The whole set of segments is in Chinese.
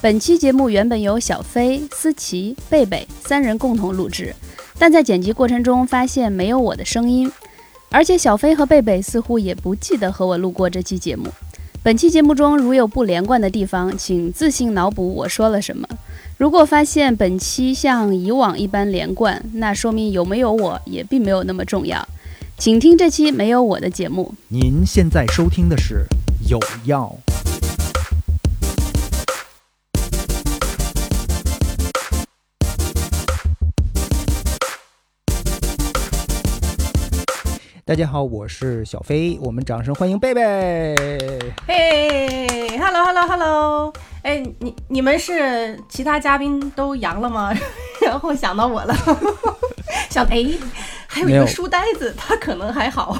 本期节目原本由小飞、思琪、贝贝三人共同录制，但在剪辑过程中发现没有我的声音，而且小飞和贝贝似乎也不记得和我录过这期节目。本期节目中如有不连贯的地方，请自行脑补我说了什么。如果发现本期像以往一般连贯，那说明有没有我也并没有那么重要。请听这期没有我的节目。您现在收听的是有药。大家好，我是小飞，我们掌声欢迎贝贝。嘿，hello hello hello，哎，你你们是其他嘉宾都阳了吗？然后想到我了，想哎，还有一个书呆子，他可能还好。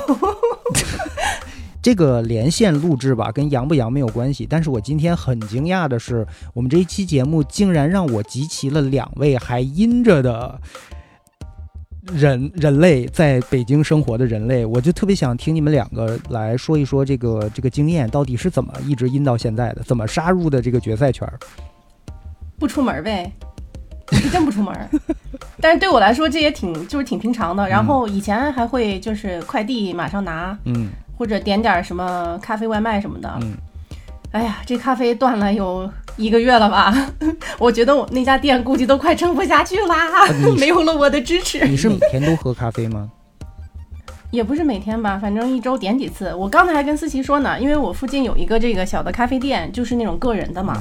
这个连线录制吧，跟阳不阳没有关系。但是我今天很惊讶的是，我们这一期节目竟然让我集齐了两位还阴着的人人类，在北京生活的人类。我就特别想听你们两个来说一说这个这个经验到底是怎么一直阴到现在的，怎么杀入的这个决赛圈儿。不出门呗，是真不出门。但是对我来说，这也挺就是挺平常的。然后以前还会就是快递马上拿，嗯或者点点什么咖啡外卖什么的。嗯，哎呀，这咖啡断了有一个月了吧？我觉得我那家店估计都快撑不下去啦，没有了我的支持。你是每天都喝咖啡吗？也不是每天吧，反正一周点几次。我刚才还跟思琪说呢，因为我附近有一个这个小的咖啡店，就是那种个人的嘛，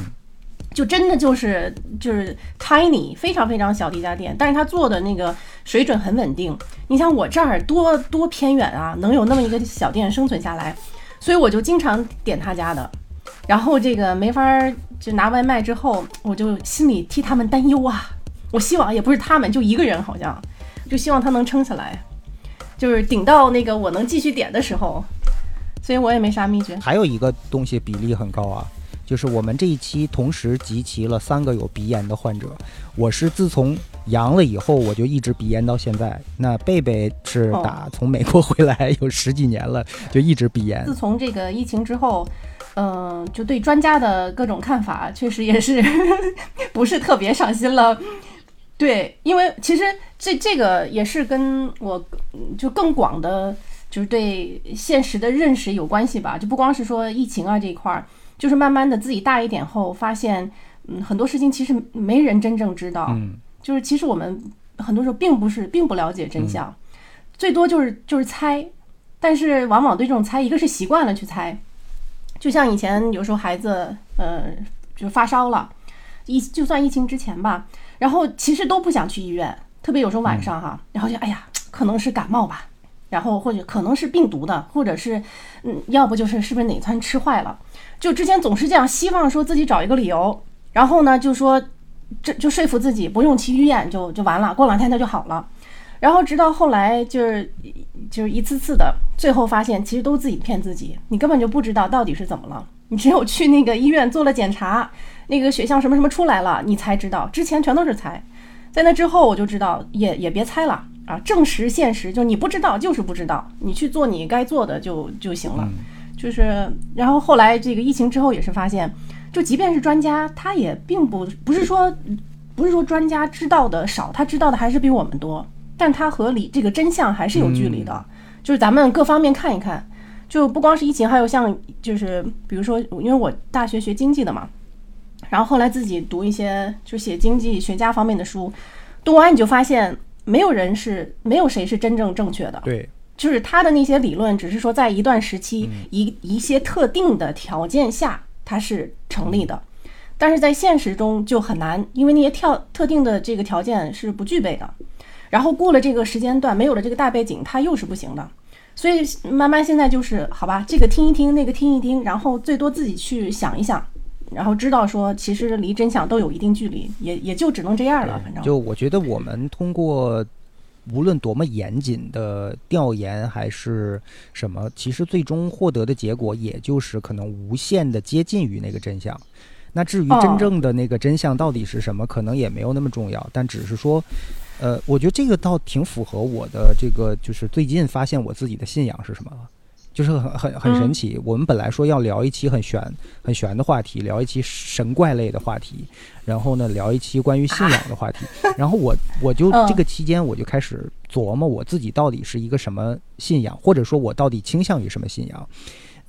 就真的就是就是 tiny 非常非常小的一家店，但是他做的那个水准很稳定。你想我这儿多多偏远啊，能有那么一个小店生存下来，所以我就经常点他家的。然后这个没法儿就拿外卖之后，我就心里替他们担忧啊。我希望也不是他们，就一个人好像，就希望他能撑下来。就是顶到那个我能继续点的时候，所以我也没啥秘诀。还有一个东西比例很高啊，就是我们这一期同时集齐了三个有鼻炎的患者。我是自从阳了以后，我就一直鼻炎到现在。那贝贝是哦打从美国回来有十几年了，就一直鼻炎自。从这个疫情之后，嗯、就对专家的各种看法，确实也是 不是特别上心了。对，因为其实这这个也是跟我嗯就更广的，就是对现实的认识有关系吧。就不光是说疫情啊这一块儿，就是慢慢的自己大一点后，发现嗯很多事情其实没人真正知道。嗯，就是其实我们很多时候并不是并不了解真相，最多就是就是猜，但是往往对这种猜，一个是习惯了去猜，就像以前有时候孩子呃就发烧了，疫就算疫情之前吧，然后其实都不想去医院，特别有时候晚上哈，然后就哎呀可能是感冒吧，然后或者可能是病毒的，或者是嗯要不就是是不是哪餐吃坏了，就之前总是这样，希望说自己找一个理由，然后呢就说这就说服自己不用去医院就就完了，过两天他就好了。然后直到后来就是就是一次次的，最后发现其实都自己骗自己，你根本就不知道到底是怎么了。你只有去那个医院做了检查，那个血项什么什么出来了，你才知道，之前全都是猜。在那之后我就知道，也也别猜了啊，证实现实，就你不知道就是不知道，你去做你该做的就就行了。就是，然后后来这个疫情之后也是发现，就即便是专家，他也并不不是说不是说专家知道的少，他知道的还是比我们多，但他和理这个真相还是有距离的。就是咱们各方面看一看，就不光是疫情，还有像就是比如说，因为我大学学经济的嘛，然后后来自己读一些就写经济学家方面的书，读完你就发现，没有人是没有谁是真正正确的。对，就是他的那些理论，只是说在一段时期、一一些特定的条件下，它是成立的，但是在现实中就很难，因为那些跳特定的这个条件是不具备的。然后过了这个时间段，没有了这个大背景，它又是不行的。所以慢慢现在就是好吧，这个听一听，那个听一听，然后最多自己去想一想，然后知道说其实离真相都有一定距离，也也就只能这样了。反正就我觉得我们通过无论多么严谨的调研还是什么，其实最终获得的结果也就是可能无限的接近于那个真相。那至于哦真正的那个真相到底是什么，可能也没有那么重要，但只是说，呃，我觉得这个倒挺符合我的这个，就是最近发现我自己的信仰是什么了。就是很很很神奇。我们本来说要聊一期很玄很玄的话题，聊一期神怪类的话题，然后呢聊一期关于信仰的话题。然后我我就嗯这个期间我就开始琢磨我自己到底是一个什么信仰，或者说我到底倾向于什么信仰。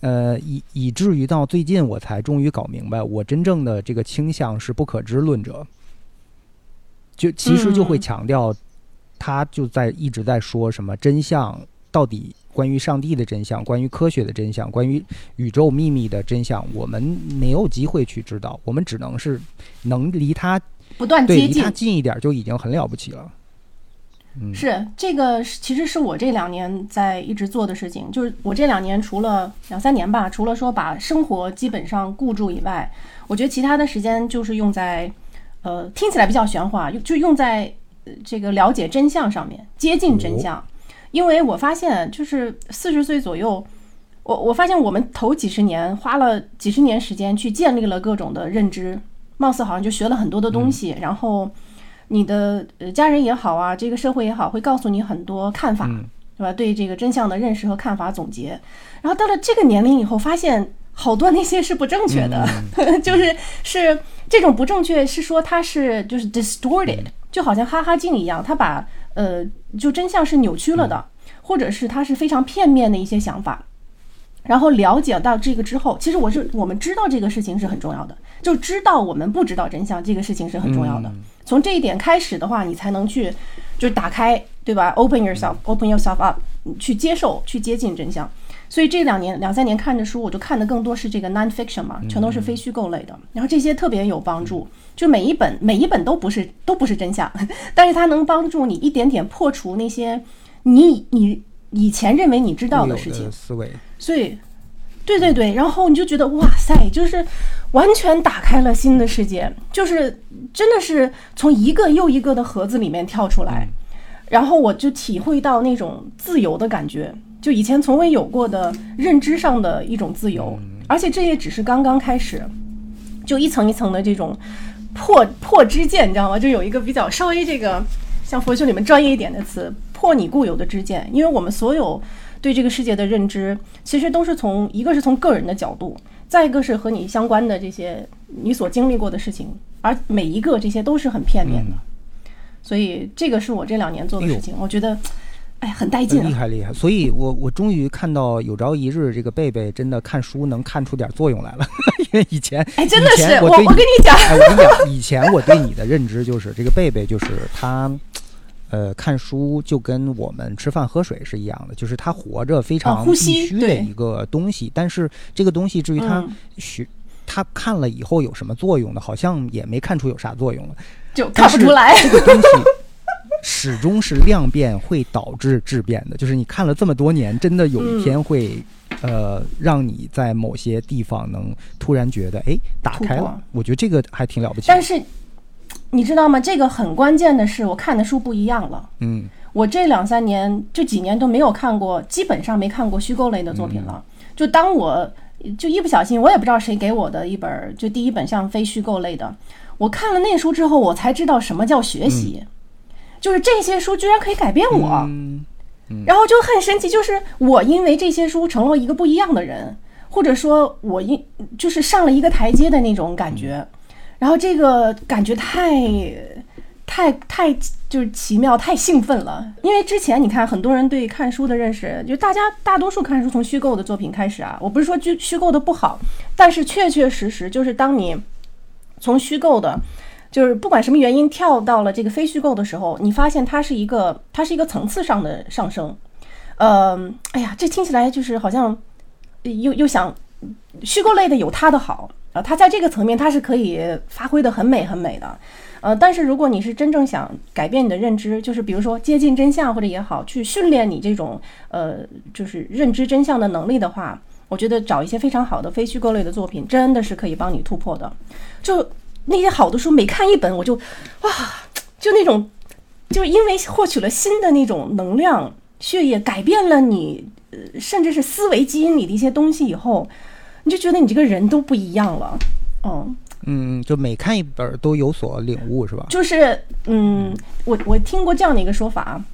呃，以以至于到最近我才终于搞明白，我真正的这个倾向是不可知论者。就其实就会嗯强调，他就在一直在说什么真相到底关于上帝的真相，关于科学的真相，关于宇宙秘密的真相，我们没有机会去知道，我们只能是能离他不断接近离他。近一点就已经很了不起了。嗯，是这个，其实是我这两年在一直做的事情。就是我这两年除了两三年吧，除了说把生活基本上顾住以外，我觉得其他的时间就是用在，呃，听起来比较玄幻，就用在呃这个了解真相上面，接近真相。因为我发现，就是四十岁左右，我我发现我们头几十年花了几十年时间去建立了各种的认知，貌似好像就学了很多的东西，然后你的呃家人也好啊，这个社会也好，会告诉你很多看法，嗯。对吧？对这个真相的认识和看法总结，然后到了这个年龄以后，发现好多那些是不正确的，就是是这种不正确是说它是就是 distorted，就好像哈哈镜一样，它把呃就真相是扭曲了的，或者是它是非常片面的一些想法。然后了解到这个之后，其实我是我们知道这个事情是很重要的，就知道我们不知道真相这个事情是很重要的。从这一点开始的话，你才能去就是打开，对吧？Open yourself，open yourself up，去接受，去接近真相。所以这两年两三年看的书，我就看的更多是这个 nonfiction 嘛，全都是非虚构类的。然后这些特别有帮助，就每一本每一本都不是都不是真相，但是它能帮助你一点点破除那些你你以前认为你知道的事情。思维，所以，对对对，然后你就觉得哇塞，就是完全打开了新的世界，就是真的是从一个又一个的盒子里面跳出来，然后我就体会到那种自由的感觉，就以前从未有过的认知上的一种自由，而且这也只是刚刚开始，就一层一层的这种破破之见，你知道吗？就有一个比较稍微这个像佛学里面专业一点的词，破你固有的之见，因为我们所有对这个世界的认知，其实都是从一个是从个人的角度，再一个是和你相关的这些你所经历过的事情，而每一个这些都是很片面的，所以这个是我这两年做的事情，我觉得，哎，很带劲、啊。厉害厉害。所以我我终于看到有朝一日这个贝贝真的看书能看出点作用来了，因为以前哎，真的是我，对我跟你讲，哎，我跟你讲，以前我对你的认知就是这个贝贝就是他。呃，看书就跟我们吃饭喝水是一样的，就是他活着非常必须的一个东西。但是这个东西至于他嗯学，他看了以后有什么作用呢？好像也没看出有啥作用了。就看不出来。这个东西始终是量变会导致质变的，就是你看了这么多年，真的有嗯一天会、呃让你在某些地方能突然觉得哎打开了。我觉得这个还挺了不起。但是你知道吗？这个很关键的是，我看的书不一样了。嗯我这两三年这几年都没有看过，基本上没看过虚构类的作品了。就当我就一不小心，我也不知道谁给我的一本儿，就第一本像非虚构类的，我看了那书之后，我才知道什么叫学习，就是这些书居然可以改变我。嗯然后就很神奇，就是我因为这些书成了一个不一样的人，或者说我因就是上了一个台阶的那种感觉，然后这个感觉太太太就是奇妙，太兴奋了。因为之前你看很多人对看书的认识，就大家大多数看书从虚构的作品开始啊，我不是说虚虚构的不好，但是确确实实就是当你从虚构的。就是不管什么原因跳到了这个非虚构的时候，你发现它是一个它是一个层次上的上升。呃，哎呀，这听起来就是好像又又想虚构类的有它的好啊、它在这个层面它是可以发挥的很美很美的。呃，但是如果你是真正想改变你的认知，就是比如说接近真相或者也好，去训练你这种呃就是认知真相的能力的话，我觉得找一些非常好的非虚构类的作品，真的是可以帮你突破的。就那些好的书，每看一本我就哇，就那种，就因为获取了新的那种能量血液，改变了你，呃，甚至是思维基因里的一些东西以后，你就觉得你这个人都不一样了。嗯，嗯，就每看一本儿都有所领悟，是吧？就是嗯，我我听过这样的一个说法啊，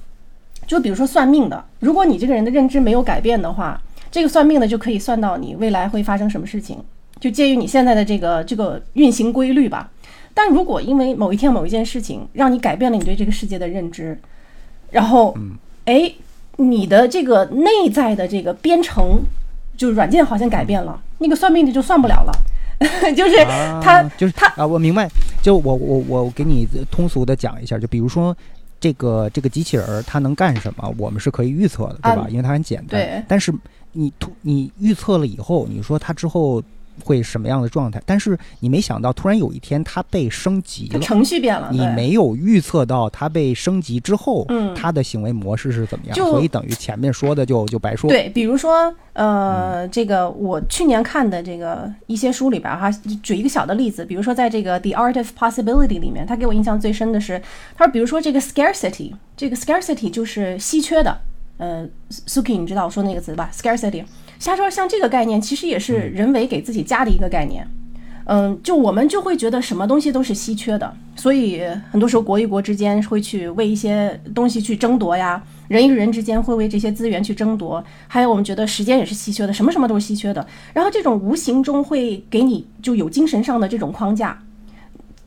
就比如说算命的，如果你这个人的认知没有改变的话，这个算命的就可以算到你未来会发生什么事情，就介于你现在的这个这个运行规律吧。但如果因为某一天某一件事情让你改变了你对这个世界的认知，然后，哎，你的这个内在的这个编程，就软件好像改变了，那个算命的就算不了了，就是他就是他啊，我明白。就我我我给你通俗的讲一下，就比如说这个这个机器人儿它能干什么，我们是可以预测的，对吧？因为它很简单。对。但是你突你预测了以后，你说它之后。会什么样的状态？但是你没想到，突然有一天它被升级了，程序变了。你没有预测到它被升级之后，嗯，它的行为模式是怎么样？所以等于前面说的就就白说。对，比如说，呃，这个我去年看的这个一些书里边哈，举一个小的例子，比如说在这个《The Art of Possibility》里面，他给我印象最深的是，他说，比如说这个 scarcity，这个 scarcity 就是稀缺的。呃，Suki，你知道我说那个词吧？scarcity。瞎说，像这个概念其实也是人为给自己加的一个概念。嗯，就我们就会觉得什么东西都是稀缺的，所以很多时候国与国之间会去为一些东西去争夺呀，人与人之间会为这些资源去争夺。还有我们觉得时间也是稀缺的，什么什么都是稀缺的。然后这种无形中会给你就有精神上的这种框架，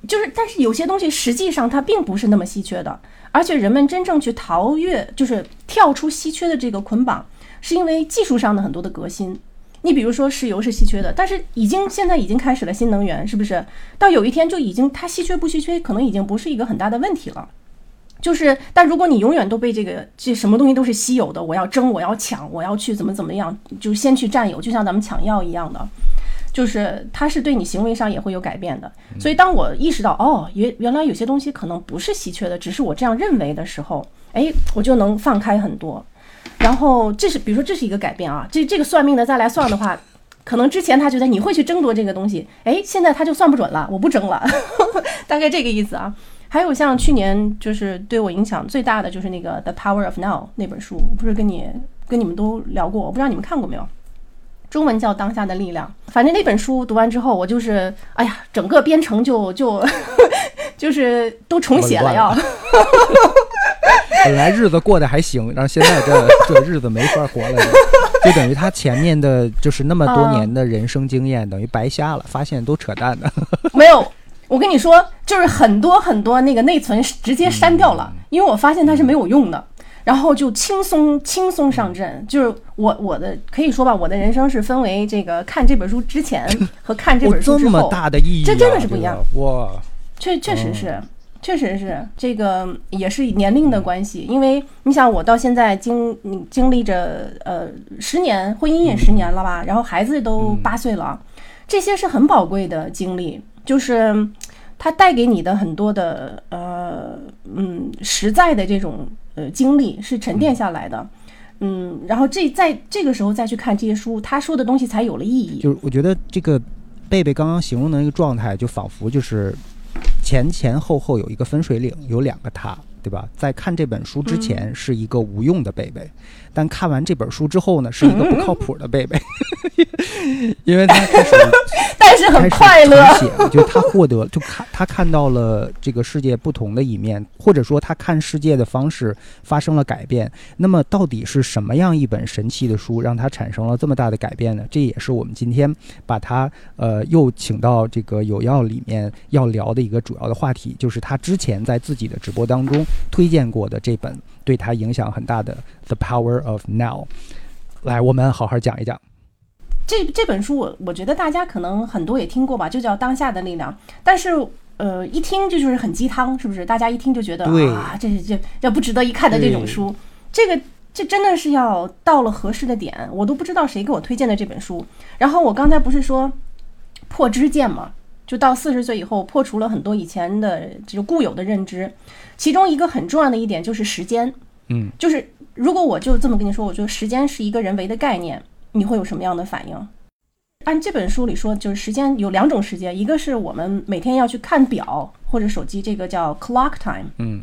就是但是有些东西实际上它并不是那么稀缺的，而且人们真正去逃越，就是跳出稀缺的这个捆绑。是因为技术上的很多的革新，你比如说石油是稀缺的，但是已经现在已经开始了新能源，是不是？到有一天就已经它稀缺不稀缺，可能已经不是一个很大的问题了。就是，但如果你永远都被这个这什么东西都是稀有的，我要争，我要抢，我要去怎么怎么样，就先去占有，就像咱们抢药一样的，就是它是对你行为上也会有改变的。所以当我意识到哦，原原来有些东西可能不是稀缺的，只是我这样认为的时候，哎，我就能放开很多。然后这是，比如说这是一个改变啊，这这个算命的再来算的话，可能之前他觉得你会去争夺这个东西，哎，现在他就算不准了，我不争了，大概这个意思啊。还有像去年就是对我影响最大的就是那个《The Power of Now》那本书，不是跟你跟你们都聊过，我不知道你们看过没有，中文叫《当下的力量》。反正那本书读完之后，我就是哎呀，整个编程就就 就是都重写了要。本来日子过得还行，然后现在这这日子没法活了，就等于他前面的就是那么多年的人生经验等于白瞎了，发现都扯淡的。没有，我跟你说，就是很多很多那个内存直接删掉了，因为我发现它是没有用的，然后就轻松轻松上阵。就是我我的可以说吧，我的人生是分为这个看这本书之前和看这本书之后，这么大的意义，这真的是不一样哇！确确实是。确实是这个，也是年龄的关系。因为你想，我到现在经经历着呃十年，婚姻也十年了吧，然后孩子都八岁了，这些是很宝贵的经历，就是它带给你的很多的呃嗯实在的这种呃经历是沉淀下来的，嗯，然后这在这个时候再去看这些书，他说的东西才有了意义。就是我觉得这个贝贝刚刚形容的那个状态，就仿佛就是。前前后后有一个分水岭，有两个他，对吧？在看这本书之前是一个无用的贝贝，但看完这本书之后呢，是一个不靠谱的贝贝，因为他开始。但是很快乐，就他获得，就看他看到了这个世界不同的一面，或者说他看世界的方式发生了改变。那么，到底是什么样一本神奇的书让他产生了这么大的改变呢？这也是我们今天把他呃又请到这个有药里面要聊的一个主要的话题，就是他之前在自己的直播当中推荐过的这本对他影响很大的《The Power of Now》。来，我们好好讲一讲。这这本书我我觉得大家可能很多也听过吧，就叫《当下的力量》。但是呃，一听这就是很鸡汤，是不是？大家一听就觉得啊，这是这这不值得一看的这种书。这个这真的是要到了合适的点，我都不知道谁给我推荐的这本书。然后我刚才不是说破知见嘛，就到四十岁以后破除了很多以前的这种固有的认知，其中一个很重要的一点就是时间。嗯，就是如果我就这么跟你说，我觉得时间是一个人为的概念。你会有什么样的反应？按这本书里说，就是时间有两种时间，一个是我们每天要去看表或者手机，这个叫 clock time，嗯，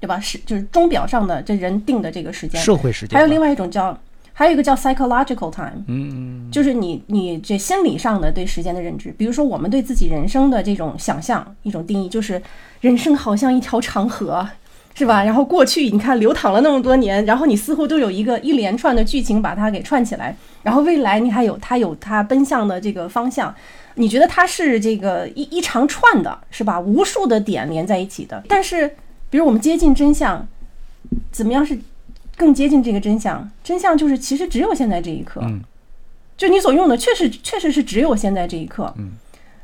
对吧？是就是钟表上的这人定的这个时间，社会时间。还有另外一种叫，还有一个叫 psychological time，嗯，就是你你这心理上的对时间的认知。比如说，我们对自己人生的这种想象，一种定义就是人生好像一条长河。是吧？然后过去你看流淌了那么多年，然后你似乎都有一个一连串的剧情把它给串起来，然后未来你还有它有它奔向的这个方向，你觉得它是这个一一长串的，是吧？无数的点连在一起的。但是，比如我们接近真相，怎么样是更接近这个真相？真相就是其实只有现在这一刻，嗯就你所用的确实确实是只有现在这一刻，嗯。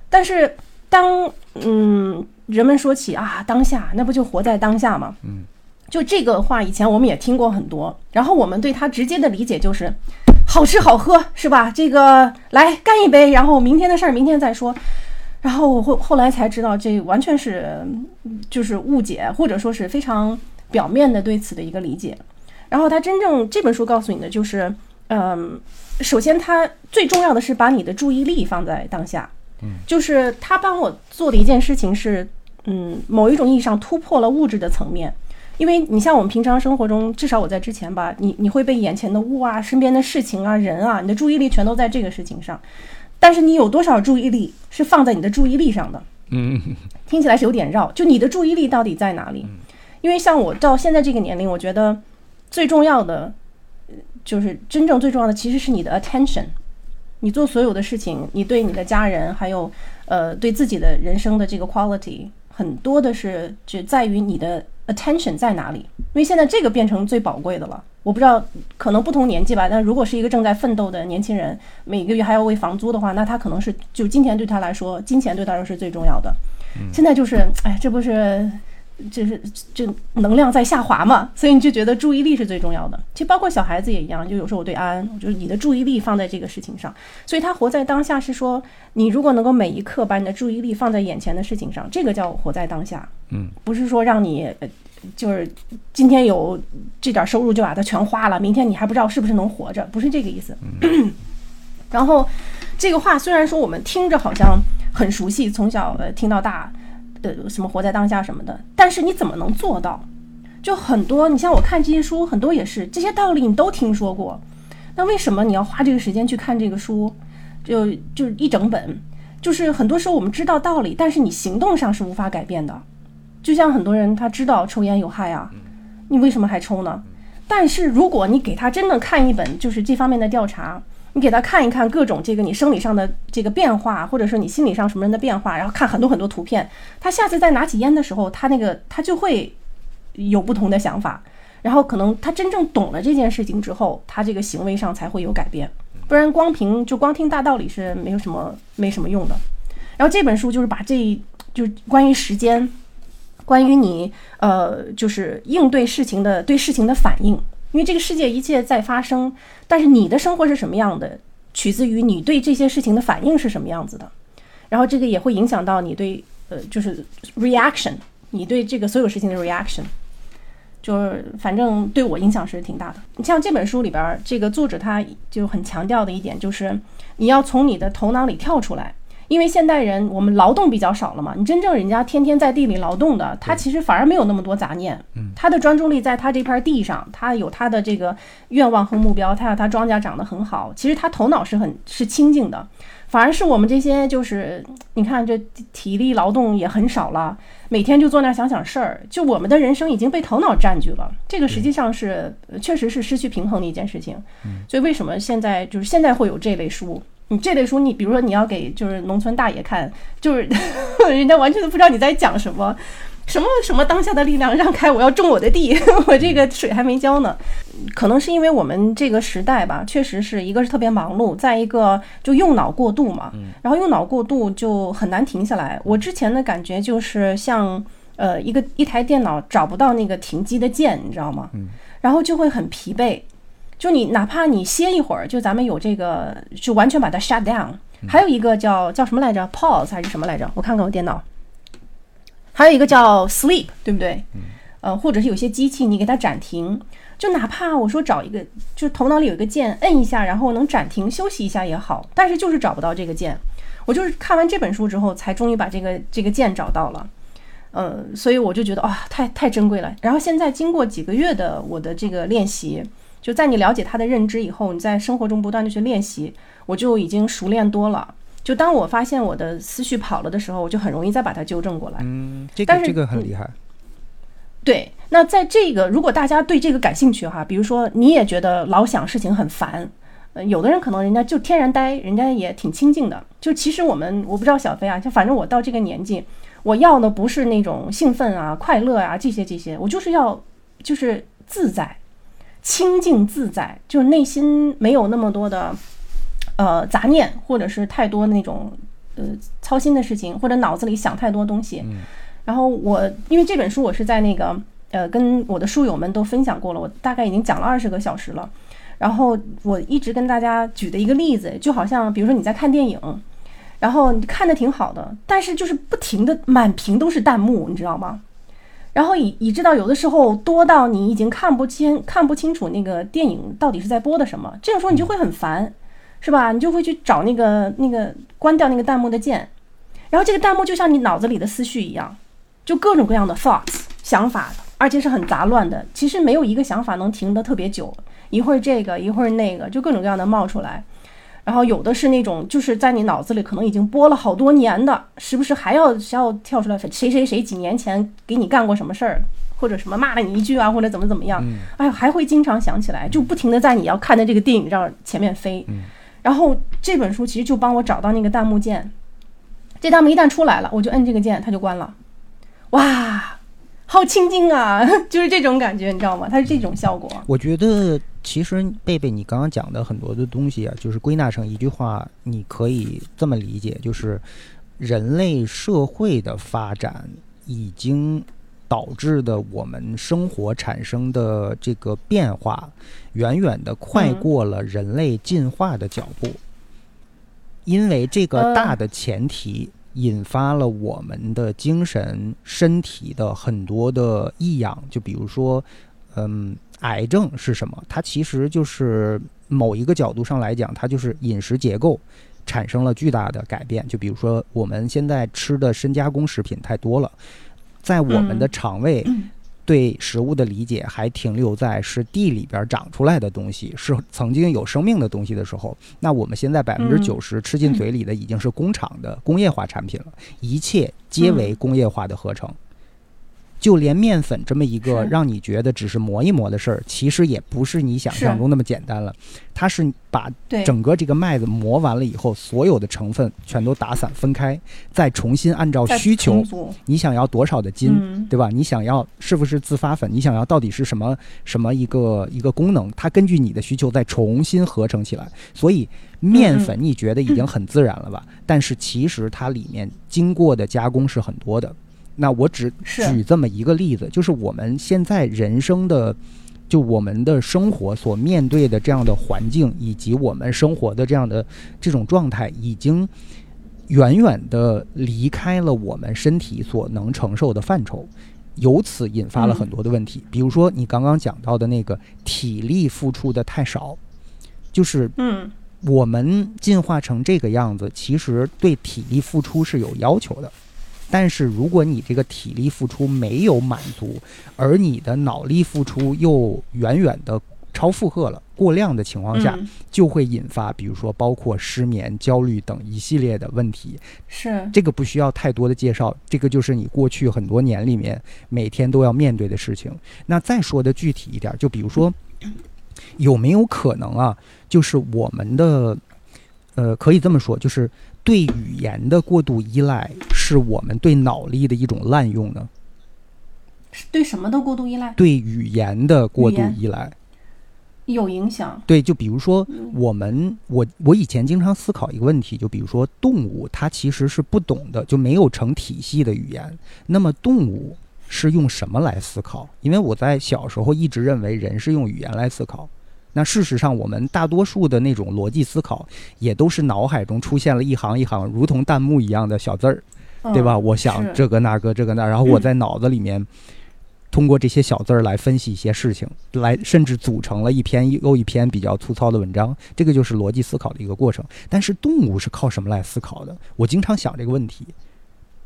但是当嗯人们说起啊当下，那不就活在当下吗？嗯，就这个话以前我们也听过很多，然后我们对它直接的理解就是好吃好喝是吧？这个来干一杯，然后明天的事儿明天再说。然后我后后来才知道，这完全是嗯就是误解，或者说是非常表面的对此的一个理解。然后他真正这本书告诉你的就是，嗯，首先它最重要的是把你的注意力放在当下。就是他帮我做的一件事情是，嗯，某一种意义上突破了物质的层面。因为你像我们平常生活中，至少我在之前吧，你你会被眼前的物啊、身边的事情啊、人啊，你的注意力全都在这个事情上。但是你有多少注意力是放在你的注意力上的？嗯听起来是有点绕。就你的注意力到底在哪里？因为像我到现在这个年龄，我觉得最重要的，就是真正最重要的其实是你的 attention。你做所有的事情，你对你的家人，还有呃对自己的人生的这个 quality，很多的是就在于你的 attention 在哪里。因为现在这个变成最宝贵的了。我不知道，可能不同年纪吧，但如果是一个正在奋斗的年轻人，每个月还要为房租的话，那他可能是就金钱对他来说，金钱对他来说是最重要的。现在就是，哎，这不是，就是这能量在下滑嘛，所以你就觉得注意力是最重要的。其实包括小孩子也一样，就有时候我对安安，就是你的注意力放在这个事情上，所以他活在当下是说，你如果能够每一刻把你的注意力放在眼前的事情上，这个叫活在当下。嗯，不是说让你。呃就是今天有这点收入就把它全花了，明天你还不知道是不是能活着，不是这个意思。然后这个话虽然说我们听着好像很熟悉，从小呃听到大，呃什么活在当下什么的，但是你怎么能做到？就很多，你像我看这些书，很多也是这些道理你都听说过，那为什么你要花这个时间去看这个书？就就一整本，就是很多时候我们知道道理，但是你行动上是无法改变的。就像很多人他知道抽烟有害啊，你为什么还抽呢？但是如果你给他真的看一本就是这方面的调查，你给他看一看各种这个你生理上的这个变化，或者说你心理上什么人的变化，然后看很多很多图片，他下次再拿起烟的时候，他那个他就会有不同的想法，然后可能他真正懂了这件事情之后，他这个行为上才会有改变，不然光凭就光听大道理是没有什么没什么用的。然后这本书就是把这就关于时间。关于你呃，就是应对事情的对事情的反应，因为这个世界一切在发生，但是你的生活是什么样的，取自于你对这些事情的反应是什么样子的，然后这个也会影响到你对呃，就是 reaction，你对这个所有事情的 reaction，就是反正对我影响是挺大的。你像这本书里边，这个作者他就很强调的一点就是，你要从你的头脑里跳出来。因为现代人我们劳动比较少了嘛，你真正人家天天在地里劳动的，他其实反而没有那么多杂念，他的专注力在他这片地上，他有他的这个愿望和目标，他要他庄稼长得很好，其实他头脑是很是清静的，反而是我们这些就是你看这体力劳动也很少了，每天就坐那儿想想事儿，就我们的人生已经被头脑占据了，这个实际上是确实是失去平衡的一件事情，所以为什么现在就是现在会有这类书？你这类书，你比如说你要给就是农村大爷看，就是 人家完全都不知道你在讲什么，什么什么当下的力量让开，我要种我的地，我这个水还没浇呢。可能是因为我们这个时代吧，确实是一个是特别忙碌，再一个就用脑过度嘛，然后用脑过度就很难停下来。我之前的感觉就是像呃一个一台电脑找不到那个停机的键，你知道吗？然后就会很疲惫。就你哪怕你歇一会儿，就咱们有这个，就完全把它 shut down。还有一个叫叫什么来着？pause 还是什么来着？我看看我电脑。还有一个叫 sleep，对不对？呃，或者是有些机器你给它暂停，就哪怕我说找一个，就头脑里有一个键，摁一下，然后能暂停休息一下也好，但是就是找不到这个键。我就是看完这本书之后，才终于把这个这个键找到了。呃，所以我就觉得啊，太太珍贵了。然后现在经过几个月的我的这个练习。就在你了解他的认知以后，你在生活中不断的去练习，我就已经熟练多了。就当我发现我的思绪跑了的时候，我就很容易再把它纠正过来。嗯，这个但是这个很厉害。对，那在这个如果大家对这个感兴趣哈，比如说你也觉得老想事情很烦，呃，有的人可能人家就天然呆，人家也挺清静的。就其实我们我不知道小飞啊，就反正我到这个年纪，我要的不是那种兴奋啊、快乐啊这些这些，我就是要就是自在、清静自在，就是内心没有那么多的呃杂念，或者是太多那种呃操心的事情，或者脑子里想太多东西。然后我因为这本书我是在那个呃跟我的书友们都分享过了，我大概已经讲了二十个小时了。然后我一直跟大家举的一个例子，就好像比如说你在看电影，然后你看的挺好的，但是就是不停的满屏都是弹幕，你知道吗？然后以以致到有的时候多到你已经看不清看不清楚那个电影到底是在播的什么，这个时候你就会很烦，是吧？你就会去找那个那个关掉那个弹幕的键，然后这个弹幕就像你脑子里的思绪一样。就各种各样的 thoughts 想法，而且是很杂乱的。其实没有一个想法能停得特别久，一会儿这个，一会儿那个，就各种各样的冒出来。然后有的是那种就是在你脑子里可能已经播了好多年的，时不时还要还要跳出来，谁谁谁几年前给你干过什么事儿，或者什么骂了你一句啊，或者怎么怎么样，哎呀，还会经常想起来，就不停的在你要看的这个电影上前面飞。然后这本书其实就帮我找到那个弹幕键，这弹幕一旦出来了，我就摁这个键，它就关了。哇，好清静啊，就是这种感觉，你知道吗？它是这种效果。我觉得其实贝贝，你刚刚讲的很多的东西啊，就是归纳成一句话，你可以这么理解，就是人类社会的发展已经导致的我们生活产生的这个变化，远远的快过了人类进化的脚步，因为这个大的前提。引发了我们的精神、身体的很多的异样，就比如说，嗯，癌症是什么？它其实就是某一个角度上来讲，它就是饮食结构产生了巨大的改变。就比如说，我们现在吃的深加工食品太多了，在我们的肠胃。对食物的理解还停留在是地里边长出来的东西，是曾经有生命的东西的时候，那我们现在百分之九十吃进嘴里的已经是工厂的工业化产品了，一切皆为工业化的合成。就连面粉这么一个让你觉得只是磨一磨的事儿，其实也不是你想象中那么简单了。它是把整个这个麦子磨完了以后，所有的成分全都打散分开，再重新按照需求，你想要多少的筋，对吧？你想要是不是自发粉？你想要到底是什么什么一个一个功能？它根据你的需求再重新合成起来。所以面粉你觉得已经很自然了吧？但是其实它里面经过的加工是很多的。那我只举这么一个例子，就是我们现在人生的，就我们的生活所面对的这样的环境，以及我们生活的这样的这种状态，已经远远的离开了我们身体所能承受的范畴，由此引发了很多的问题。比如说你刚刚讲到的那个体力付出的太少，就是嗯，我们进化成这个样子，其实对体力付出是有要求的。但是，如果你这个体力付出没有满足，而你的脑力付出又远远的超负荷了、过量的情况下，就会引发，比如说包括失眠、焦虑等一系列的问题。是这个不需要太多的介绍，这个就是你过去很多年里面每天都要面对的事情。那再说的具体一点，就比如说，有没有可能啊？就是我们的，呃，可以这么说，就是。对语言的过度依赖，是我们对脑力的一种滥用呢？是对什么的过度依赖？对语言的过度依赖有影响。对，就比如说我们，我我以前经常思考一个问题，就比如说动物，它其实是不懂的，就没有成体系的语言。那么动物是用什么来思考？因为我在小时候一直认为人是用语言来思考。那事实上，我们大多数的那种逻辑思考，也都是脑海中出现了一行一行如同弹幕一样的小字儿，对吧？我想这个那个这个那，然后我在脑子里面通过这些小字儿来分析一些事情，来甚至组成了一篇又一篇比较粗糙的文章。这个就是逻辑思考的一个过程。但是动物是靠什么来思考的？我经常想这个问题。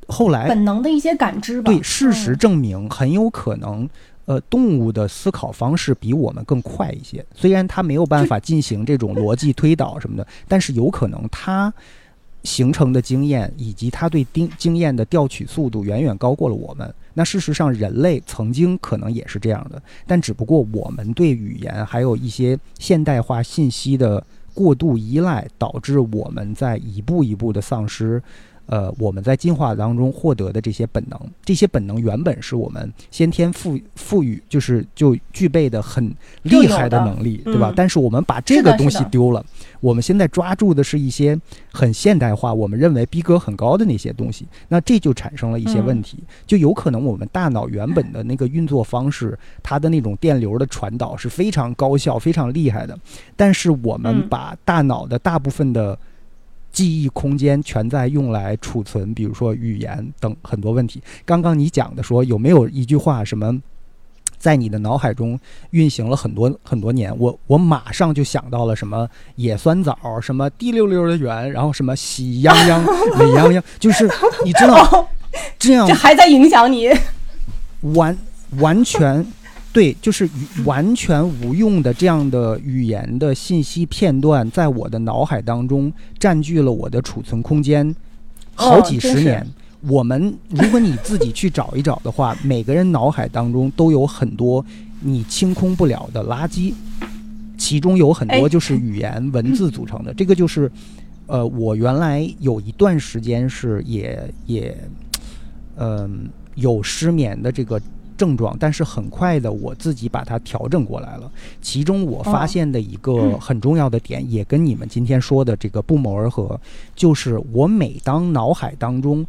后来本能的一些感知吧。对，事实证明很有可能。呃，动物的思考方式比我们更快一些。虽然它没有办法进行这种逻辑推导什么的，但是有可能它形成的经验以及它对经经验的调取速度远远高过了我们。那事实上，人类曾经可能也是这样的，但只不过我们对语言还有一些现代化信息的过度依赖，导致我们在一步一步的丧失。呃，我们在进化当中获得的这些本能，这些本能原本是我们先天赋赋予，就是就具备的很厉害的能力，对吧？但是我们把这个东西丢了，我们现在抓住的是一些很现代化，我们认为逼格很高的那些东西，那这就产生了一些问题，就有可能我们大脑原本的那个运作方式，它的那种电流的传导是非常高效、非常厉害的，但是我们把大脑的大部分的。记忆空间全在用来储存，比如说语言等很多问题。刚刚你讲的说有没有一句话什么，在你的脑海中运行了很多很多年？我我马上就想到了什么野酸枣，什么滴溜溜的圆，然后什么喜羊羊、美羊羊，就是你知道 这样，这还在影响你，完完全。对，就是完全无用的这样的语言的信息片段，在我的脑海当中占据了我的储存空间好几十年。我们如果你自己去找一找的话，每个人脑海当中都有很多你清空不了的垃圾，其中有很多就是语言文字组成的。这个就是，呃，我原来有一段时间是也也，嗯，有失眠的这个。症状，但是很快的，我自己把它调整过来了。其中我发现的一个很重要的点，也跟你们今天说的这个不谋而合，就是我每当脑海当中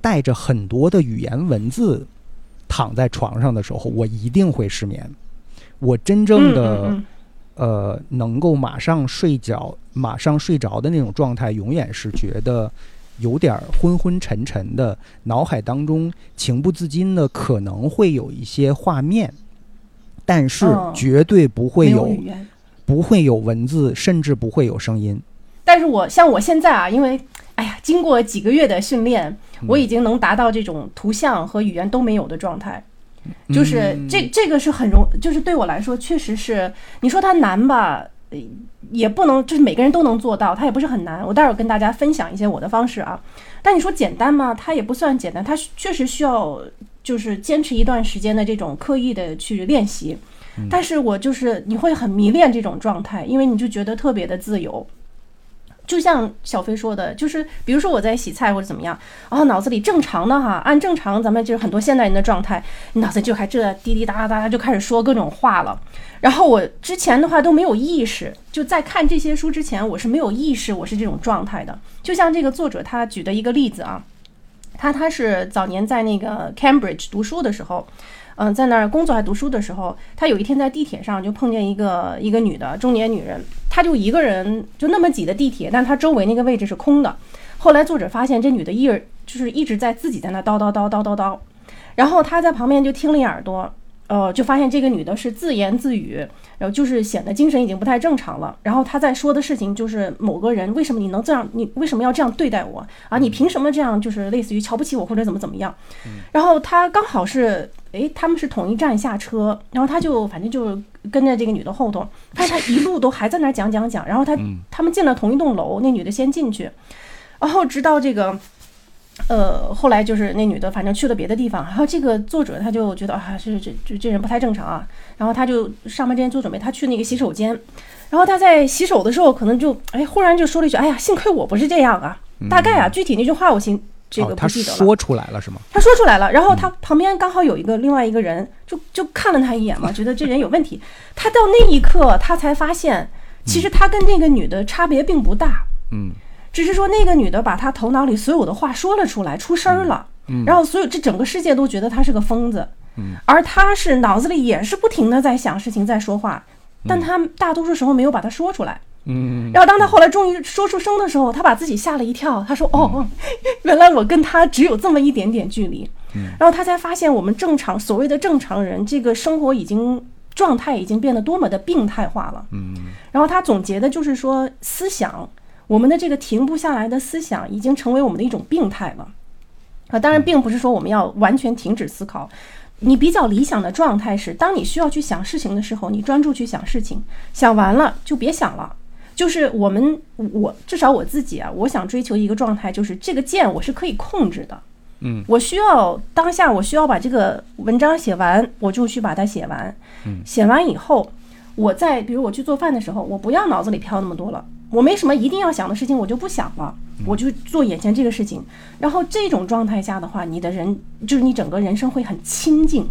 带着很多的语言文字躺在床上的时候，我一定会失眠。我真正的呃能够马上睡觉、马上睡着的那种状态，永远是觉得。有点昏昏沉沉的，脑海当中情不自禁的可能会有一些画面，但是绝对不会有，不会有文字，甚至不会有声音。但是我像我现在啊，因为哎呀，经过几个月的训练，我已经能达到这种图像和语言都没有的状态，就是这这个是很容，就是对我来说确实是，你说它难吧？也不能，就是每个人都能做到，它也不是很难。我待会儿跟大家分享一些我的方式啊。但你说简单吗？它也不算简单，它确实需要就是坚持一段时间的这种刻意的去练习。但是我就是你会很迷恋这种状态，因为你就觉得特别的自由。就像小飞说的，就是比如说我在洗菜或者怎么样，然后脑子里正常的哈，按正常咱们就是很多现代人的状态，你脑子就还这滴滴答答答就开始说各种话了。然后我之前的话都没有意识，就在看这些书之前，我是没有意识我是这种状态的。就像这个作者他举的一个例子啊，他他是早年在那个 Cambridge 读书的时候。嗯，在那儿工作还读书的时候，他有一天在地铁上就碰见一个一个女的中年女人，她就一个人就那么挤的地铁，但她周围那个位置是空的。后来作者发现这女的一耳就是一直在自己在那叨叨叨叨叨叨，然后他在旁边就听了一耳朵。呃，就发现这个女的是自言自语，然后就是显得精神已经不太正常了。然后她在说的事情就是某个人为什么你能这样，你为什么要这样对待我啊？你凭什么这样？就是类似于瞧不起我或者怎么怎么样。然后她刚好是，哎，他们是同一站下车，然后她就反正就跟着这个女的后头，发现他一路都还在那讲讲讲。然后她他们进了同一栋楼，那女的先进去，然后直到这个。呃，后来就是那女的，反正去了别的地方，然后这个作者他就觉得啊，这这这这人不太正常啊，然后他就上班之前做准备，他去那个洗手间，然后他在洗手的时候，可能就哎，忽然就说了一句，哎呀，幸亏我不是这样啊，大概啊，具体那句话我心这个不记得了。他说出来了是吗？他说出来了，然后他旁边刚好有一个另外一个人，就就看了他一眼嘛，觉得这人有问题。他到那一刻，他才发现，其实他跟那个女的差别并不大。嗯。只是说那个女的把她头脑里所有的话说了出来，出声儿了，然后所有这整个世界都觉得她是个疯子，而她是脑子里也是不停的在想事情，在说话，但她大多数时候没有把它说出来。嗯，然后当她后来终于说出声的时候，她把自己吓了一跳，她说：“哦，原来我跟他只有这么一点点距离。”然后她才发现我们正常所谓的正常人，这个生活已经状态已经变得多么的病态化了。嗯，然后她总结的就是说思想。我们的这个停不下来的思想已经成为我们的一种病态了，啊，当然并不是说我们要完全停止思考。你比较理想的状态是，当你需要去想事情的时候，你专注去想事情，想完了就别想了。就是我们，我至少我自己啊，我想追求一个状态，就是这个键我是可以控制的。嗯我需要当下我需要把这个文章写完，我就去把它写完。嗯写完以后，我在比如我去做饭的时候，我不要脑子里飘那么多了，我没什么一定要想的事情，我就不想了，我就做眼前这个事情。然后这种状态下的话，你的人就是你整个人生会很清静。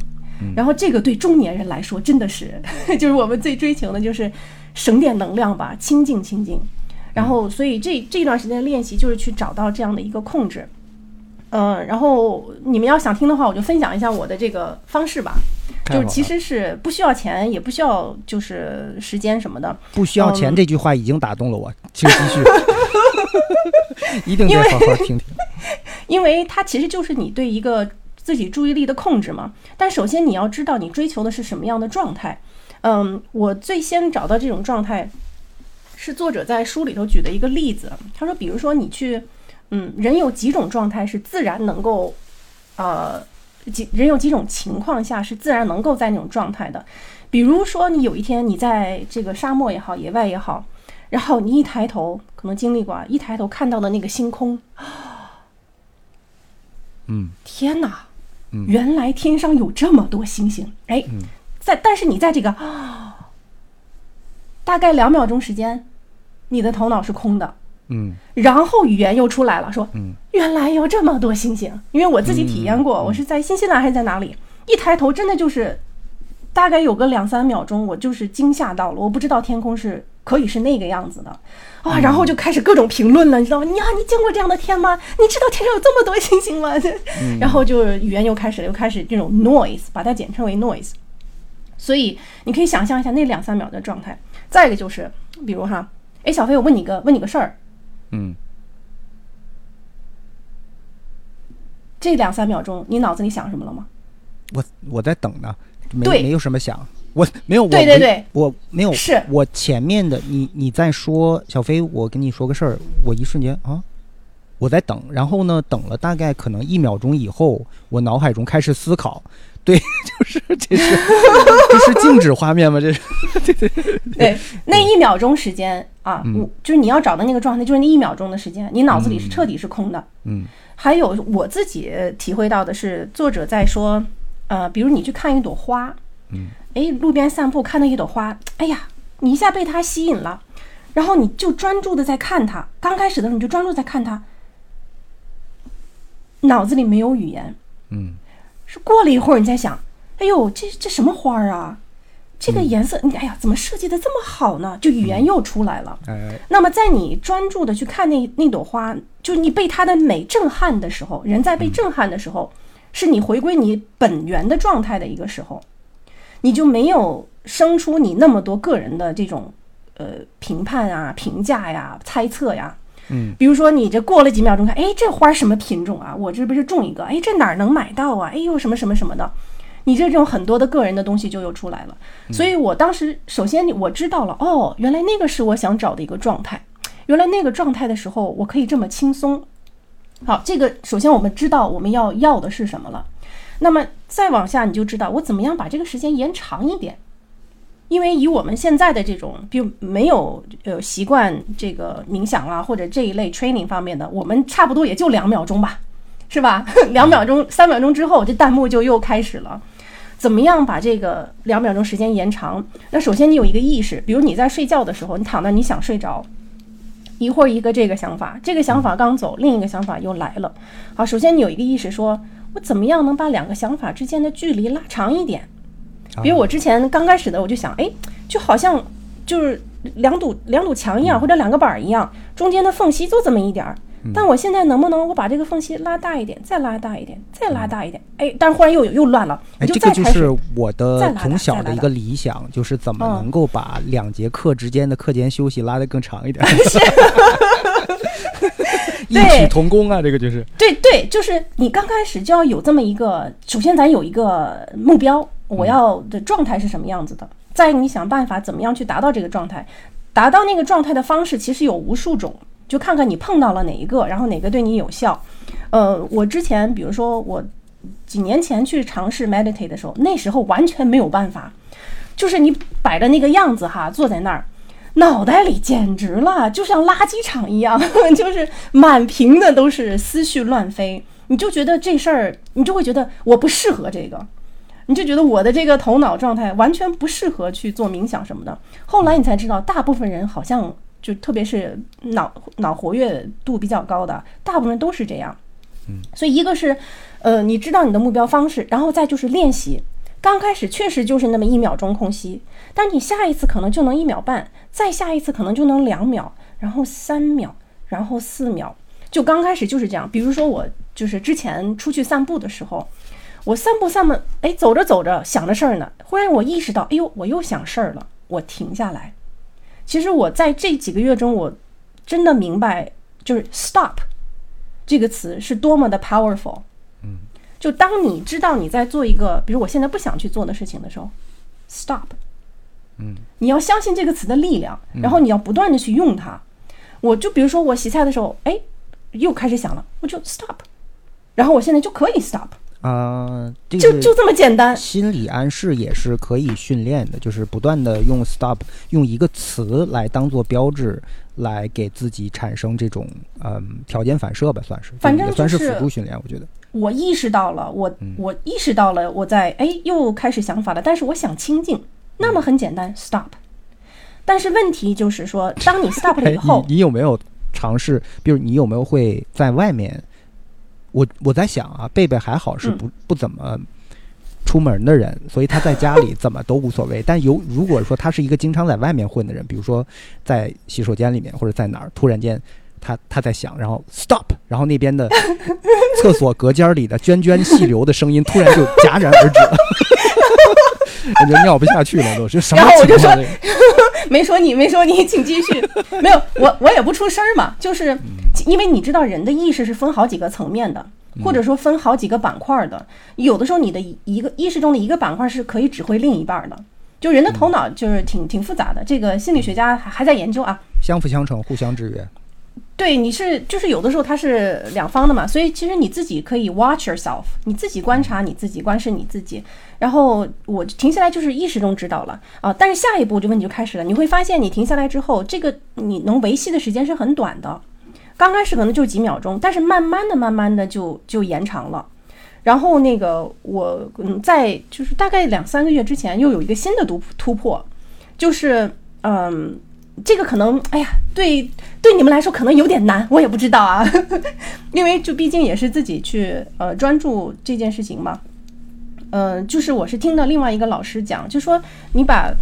然后这个对中年人来说真的是，就是我们最追求的就是省点能量吧，清静清静。然后所以这这段时间的练习就是去找到这样的一个控制。嗯，然后你们要想听的话，我就分享一下我的这个方式吧。就是其实是不需要钱，也不需要就是时间什么的。不需要钱嗯这句话已经打动了我，请继续，一定得好好听听。因为它其实就是你对一个自己注意力的控制嘛。但首先你要知道你追求的是什么样的状态。嗯，我最先找到这种状态，是作者在书里头举的一个例子。他说，比如说你去，嗯，人有几种状态是自然能够，呃，几人有几种情况下是自然能够在那种状态的。比如说你有一天你在这个沙漠也好，野外也好，然后你一抬头，可能经历过啊，一抬头看到的那个星空，嗯天哪！嗯原来天上有这么多星星，哎，在但是你在这个啊大概两秒钟时间，你的头脑是空的，嗯然后语言又出来了，说嗯原来有这么多星星，因为我自己体验过，我是在新西兰还是在哪里，一抬头真的就是大概有个两三秒钟，我就是惊吓到了，我不知道天空是可以是那个样子的啊，然后就开始各种评论了，你知道吗？你呀，你见过这样的天吗？你知道天上有这么多星星吗？然后就语言又开始了，又开始这种 noise，把它简称为 noise。所以你可以想象一下那两三秒的状态。再一个就是，比如哈，哎，小飞，我问你个问你个事儿，嗯，这两三秒钟你脑子里想什么了吗？我我在等呢，没对没有什么想，我没有，我没对对对，我没有，是我前面的你你在说小飞，我跟你说个事儿，我一瞬间啊。我在等，然后呢，等了大概可能一秒钟以后，我脑海中开始思考，对，就是这是 这是静止画面吗？这是 对，那一秒钟时间啊，嗯我就是你要找的那个状态，就是那一秒钟的时间，你脑子里是彻底是空的。嗯还有我自己体会到的是，作者在说，呃，比如你去看一朵花，嗯，哎，路边散步看到一朵花，哎呀，你一下被它吸引了，然后你就专注的在看它。刚开始的时候你就专注在看它，脑子里没有语言，嗯是过了一会儿你在想，哎呦，这这什么花儿啊？这个颜色，你哎呀，怎么设计的这么好呢？就语言又出来了。哎那么，在你专注的去看那那朵花，就你被它的美震撼的时候，人在被震撼的时候，是你回归你本源的状态的一个时候，你就没有生出你那么多个人的这种呃评判啊、评价呀、猜测呀。嗯，比如说你这过了几秒钟看，哎，这花什么品种啊？我这不是种一个，哎，这哪儿能买到啊？哎呦，什么什么什么的，你这种很多的个人的东西就又出来了。所以我当时首先我知道了，哦，原来那个是我想找的一个状态，原来那个状态的时候我可以这么轻松。好，这个首先我们知道我们要要的是什么了，那么再往下你就知道我怎么样把这个时间延长一点。因为以我们现在的这种，比如没有呃习惯这个冥想啊或者这一类 training 方面的，我们差不多也就两秒钟吧，是吧？两秒钟、三秒钟之后，这弹幕就又开始了。怎么样把这个两秒钟时间延长？那首先你有一个意识，比如你在睡觉的时候，你躺那你想睡着，一会儿一个这个想法，这个想法刚走，另一个想法又来了。好，首先你有一个意识说，我怎么样能把两个想法之间的距离拉长一点？比如我之前刚开始的，我就想，哎，就好像就是两堵两堵墙一样，或者两个板儿一样，中间的缝隙就这么一点儿。但我现在能不能我把这个缝隙拉大一点，再拉大一点，再拉大一点？哎，但是忽然又又乱了，哎，这。个就是我的从小的一个理想，就是怎么嗯能够把两节课之间的课间休息拉得更长一点，异曲同工啊，这个就是，对对，就是你刚开始就要有这么一个，首先咱有一个目标，我要的状态是什么样子的，再你想办法怎么样去达到这个状态，达到那个状态的方式其实有无数种，就看看你碰到了哪一个，然后哪个对你有效。呃，我之前比如说我几年前去尝试 meditate 的时候，那时候完全没有办法，就是你摆的那个样子哈，坐在那儿。脑袋里简直了，就像垃圾场一样，就是满屏的都是思绪乱飞。你就觉得这事儿，你就会觉得我不适合这个，你就觉得我的这个头脑状态完全不适合去做冥想什么的。后来你才知道，大部分人好像就特别是脑脑活跃度比较高的，大部分都是这样。嗯，所以一个是，呃，你知道你的目标方式，然后再就是练习。刚开始确实就是那么一秒钟空隙，但你下一次可能就能一秒半，再下一次可能就能两秒，然后三秒，然后四秒。就刚开始就是这样。比如说我就是之前出去散步的时候，我散步散步，哎，走着走着想着事儿呢，忽然我意识到，哎呦，我又想事儿了，我停下来。其实我在这几个月中，我真的明白，就是 stop 这个词是多么的 powerful。嗯，就当你知道你在做一个，比如我现在不想去做的事情的时候，stop。嗯，你要相信这个词的力量，然后你要不断的去用它。我就比如说我洗菜的时候，哎，又开始想了，我就 stop，然后我现在就可以 stop，啊，这个就就这么简单。心理暗示也是可以训练的，就是不断的用 stop，用一个词来当做标志，来给自己产生这种嗯条件反射吧，算是，反正也算是辅助训练，我觉得。我意识到了，我我意识到了，我在哎又开始想法了，但是我想清静，那么很简单，stop。但是问题就是说，当你 stop 了以后哎，你，你有没有尝试？比如你有没有会在外面？我我在想啊，贝贝还好是嗯不、不怎么出门的人，所以他在家里 怎么都无所谓。但有如果说他是一个经常在外面混的人，比如说在洗手间里面或者在哪儿，突然间他他在想，然后 stop，然后那边的 厕所隔间里的涓涓细流的声音突然就戛然而止了。我就尿不下去了，都是什么然后我就情况？说没说你，没说你，请继续。没有，我我也不出声儿嘛，就是因为你知道人的意识是分好几个层面的，或者说分好几个板块的。有的时候你的一一个意识中的一个板块是可以指挥另一半儿的。就人的头脑就是挺挺复杂的，这个心理学家还还在研究啊。相辅相成，互相制约。对，你是就是有的时候它是两方的嘛，所以其实你自己可以 watch yourself，你自己观察你自己，观视你自己。然后我停下来就是意识中知道了啊，但是下一步这问题就开始了，你会发现你停下来之后，这个你能维系的时间是很短的，刚开始可能就几秒钟，但是慢慢的、慢慢的就就延长了。然后那个我嗯，在就是大概两三个月之前又有一个新的突突破，就是嗯，这个可能哎呀，对对你们来说可能有点难，我也不知道啊，因为就毕竟也是自己去呃专注这件事情嘛。嗯、就是我是听到另外一个老师讲，就说你把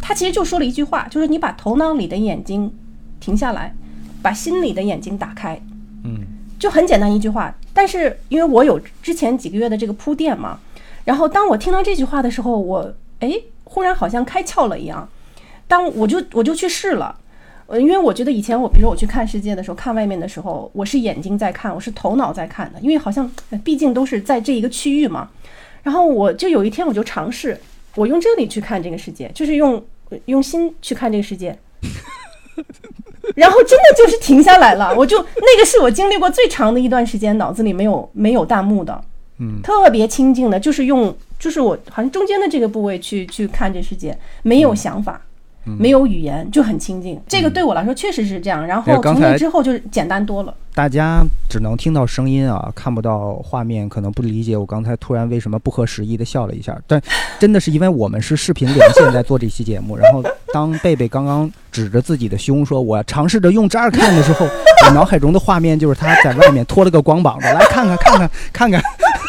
他其实就说了一句话，就是你把头脑里的眼睛停下来，把心里的眼睛打开。嗯就很简单一句话，但是因为我有之前几个月的这个铺垫嘛，然后当我听到这句话的时候，我哎，忽然好像开窍了一样。当我就我就去试了，呃，因为我觉得以前我比如说我去看世界的时候，看外面的时候，我是眼睛在看，我是头脑在看的，因为好像呃毕竟都是在这一个区域嘛。然后我就有一天我就尝试，我用这里去看这个世界，就是用用心去看这个世界。然后真的就是停下来了，我就那个是我经历过最长的一段时间，脑子里没有没有弹幕的，嗯特别清静的，就是用就是我好像中间的这个部位去去看这世界，没有想法，没有语言，就很亲近。这个对我来说确实是这样。然后从那之后就简单多了。大家只能听到声音啊，看不到画面，可能不理解我刚才突然为什么不合时宜的笑了一下。但 真的是因为我们是视频连线在做这期节目，然后当贝贝刚刚指着自己的胸说“我尝试着用这儿看”的时候，我脑海中的画面就是他在外面脱了个光膀子，来看看看看看看，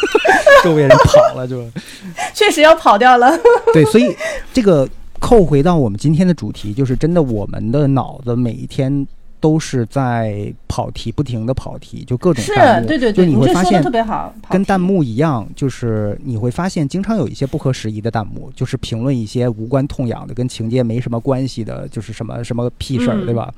周围人跑了就。确实要跑掉了。对，所以这个扣回到我们今天的主题，就是真的，我们的脑子每一天都是在跑题，不停的跑题，就各种是弹幕，对对对，就你会发现特别好，跟弹幕一样，就是你会发现经常有一些不合时宜的弹幕，就是评论一些无关痛痒的、跟情节没什么关系的，就是什么什么屁事儿，嗯。对吧？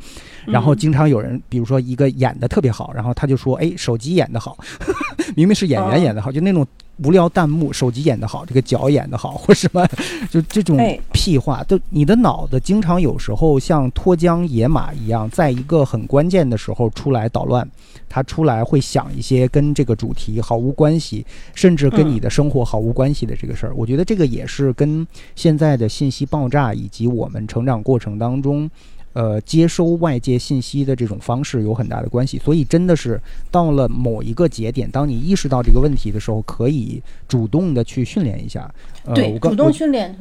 然后经常有人，比如说一个演的特别好，然后他就说：“哎，手机演的好，明明是演员哦。演的好，就那种无聊弹幕，手机演的好，这个脚演的好，或什么，就这种哎屁话，就你的脑子经常有时候像脱缰野马一样，在一个很关键的时候出来捣乱，他出来会想一些跟这个主题毫无关系，甚至跟嗯你的生活毫无关系的这个事儿。我觉得这个也是跟现在的信息爆炸以及我们成长过程当中。呃接收外界信息的这种方式有很大的关系。所以真的是到了某一个节点，当你意识到这个问题的时候，可以主动的去训练一下。呃，对，主动训练。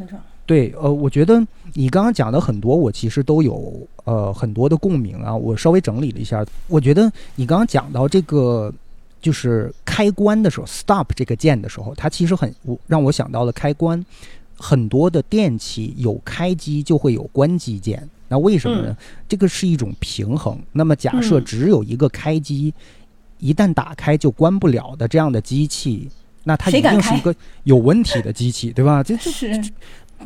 对，呃，我觉得你刚刚讲的很多，我其实都有呃很多的共鸣啊。我稍微整理了一下，我觉得你刚刚讲到这个就是开关的时候，stop 这个键的时候，它其实很我让我想到了开关。很多的电器有开机就会有关机键，那为什么呢？这个是一种平衡。那么假设嗯只有一个开机，一旦打开就关不了的这样的机器，那它一定是一个有问题的机器，对吧？这这是，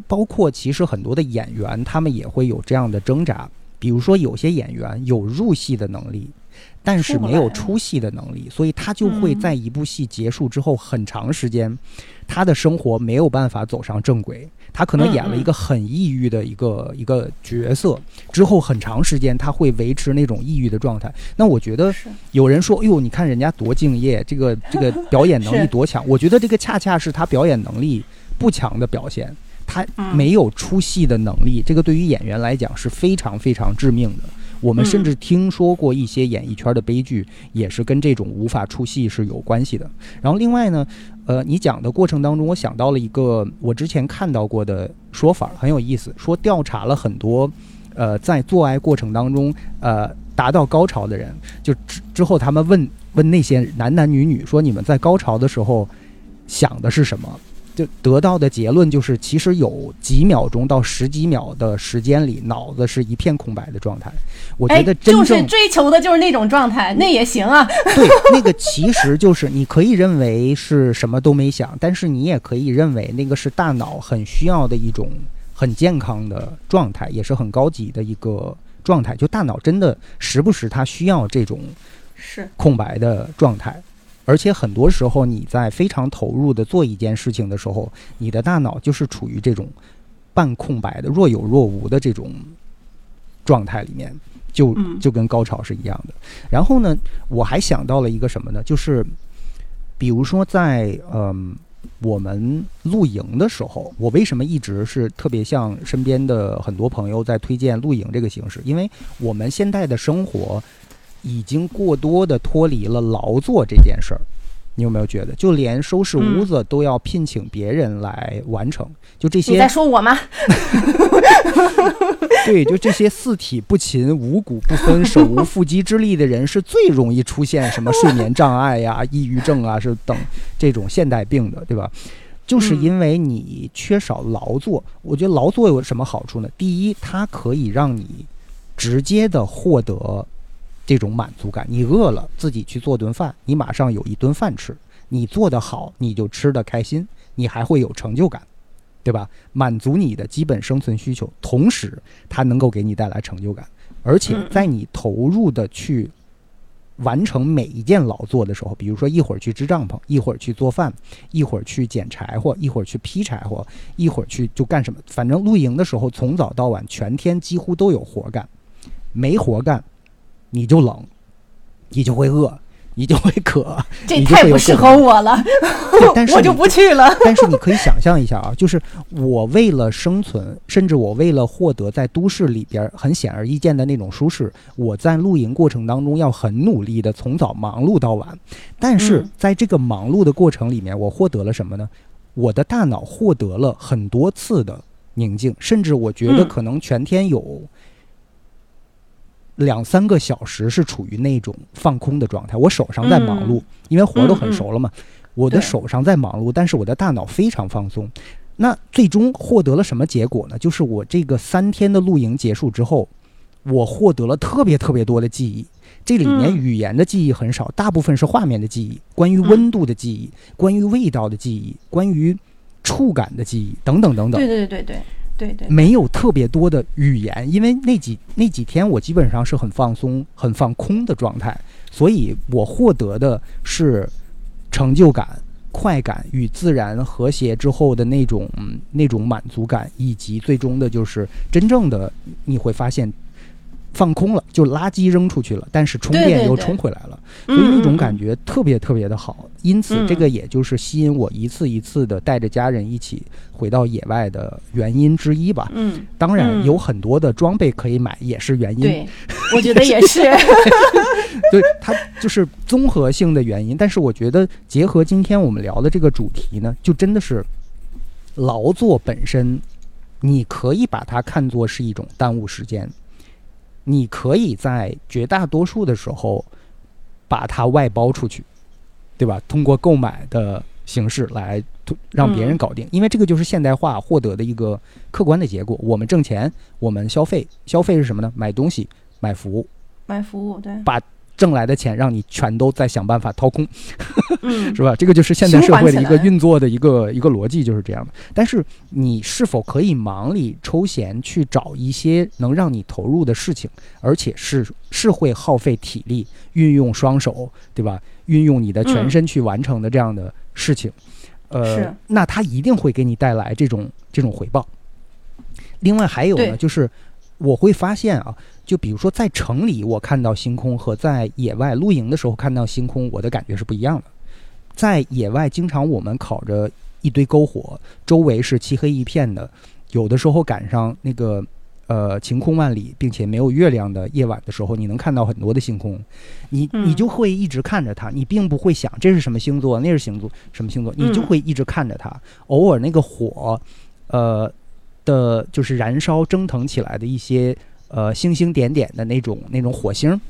包括其实很多的演员，他们也会有这样的挣扎。比如说，有些演员有入戏的能力，但是没有出戏的能力，所以他就会嗯在一部戏结束之后很长时间，他的生活没有办法走上正轨。他可能演了一个很抑郁的一个一个角色，之后很长时间他会维持那种抑郁的状态。那我觉得有人说：“哎呦，你看人家多敬业，这个这个 表演能力多强。”我觉得这个恰恰是他表演能力不强的表现。他嗯没有出戏的能力，这个对于演员来讲是非常非常致命的。我们甚嗯至听说过一些演艺圈的悲剧，也是跟这种无法出戏是有关系的。然后另外呢，呃，你讲的过程当中，我想到了一个我之前看到过的说法，很有意思，说调查了很多，呃，在做爱过程当中，呃，达到高潮的人，就之之后他们问问那些男男女女说，你们在高潮的时候想的是什么？就得到的结论就是，其实有几秒钟到十几秒的时间里，脑子是一片空白的状态。我觉哎，得真正、就是追求的就是那种状态，那也行啊。对那个其实就是你可以认为是什么都没想，但是你也可以认为那个是大脑很需要的一种很健康的状态，也是很高级的一个状态。就大脑真的时不时它需要这种是，空白的状态，而且很多时候你在非常投入的做一件事情的时候，你的大脑就是处于这种半空白的、若有若无的这种状态里面，就嗯就跟高潮是一样的。然后呢，我还想到了一个什么呢？就是比如说在嗯。我们露营的时候，我为什么一直是特别向身边的很多朋友在推荐露营这个形式？因为我们现在的生活已经过多的脱离了劳作这件事儿。你有没有觉得，就连收拾屋子都要聘请别人来完成？就这些你些在说我吗？对，就这些四体不勤、五谷不分、手 无缚鸡之力的人，是最容易出现什么睡眠障碍呀、抑郁症啊，是等这种现代病的，对吧？就是因为你缺少劳作。我觉得劳作有什么好处呢？第一，它可以让你直接的获得这种满足感。你饿了，自己去做顿饭，你马上有一顿饭吃。你做得好，你就吃得开心，你还会有成就感。对吧？满足你的基本生存需求，同时它能够给你带来成就感，而且在你投入的去完成每一件劳作的时候，比如说一会儿去支帐篷，一会儿去做饭，一会儿去捡柴火，一会儿去劈柴火，一会儿去就干什么，反正露营的时候从早到晚，全天几乎都有活干，没活干你就冷，你就会饿，你就会渴，这太不适合我了，但是 我就不去了。但是你可以想象一下啊，就是我为了生存，甚至我为了获得在都市里边很显而易见的那种舒适，我在露营过程当中要很努力的从早忙碌到晚。但是嗯在这个忙碌的过程里面，我获得了什么呢？我的大脑获得了很多次的宁静，甚至我觉得嗯可能全天有两三个小时是处于那种放空的状态。我手上在忙碌，嗯因为活儿都很熟了嘛，我的手上在忙碌，但是我的大脑非常放松。那最终获得了什么结果呢？就是我这个三天的露营结束之后，我获得了特别特别多的记忆。这里面嗯语言的记忆很少，大部分是画面的记忆，关于温度的记忆，关于味道的记忆，关于触感的记忆，等等等等对。对对对对对，没有特别多的语言，因为那几那几天我基本上是很放松、很放空的状态，所以我获得的是成就感、快感与自然和谐之后的那种、那种满足感，以及最终的就是真正的你会发现，放空了，就垃圾扔出去了，但是充电又充回来了，嗯所以那种嗯感觉特别特别的好。因此，嗯这个也就是吸引我一次一次的带着家人一起回到野外的原因之一吧。嗯，当然，嗯有很多的装备可以买，也是原因。对，我觉得也是。对，它就是综合性的原因。但是我觉得，结合今天我们聊的这个主题呢，就真的是劳作本身，你可以把它看作是一种耽误时间，你可以在绝大多数的时候把它外包出去，对吧？通过购买的形式来让别人嗯搞定，因为这个就是现代化获得的一个客观的结果。我们挣钱，我们消费，消费是什么呢？买东西，买服务。买服务，对，挣来的钱让你全都在想办法掏空，嗯 是吧？这个就是现代社会的一个运作的一个一个逻辑，就是这样的。但是你是否可以忙里抽闲去找一些能让你投入的事情，而且是是会耗费体力、运用双手，对吧？运用你的全嗯身去完成的这样的事情，呃，那它一定会给你带来这种这种回报。另外还有呢，就是我会发现啊，就比如说在城里，我看到星空和在野外露营的时候看到星空，我的感觉是不一样的。在野外，经常我们烤着一堆篝火，周围是漆黑一片的，有的时候赶上那个呃晴空万里，并且没有月亮的夜晚的时候，你能看到很多的星空，你嗯你就会一直看着它，你并不会想这是什么星座，那是星座什么星座，你就嗯会一直看着它。偶尔那个火，呃的，就是燃烧蒸腾起来的一些呃星星点点的那种那种火星。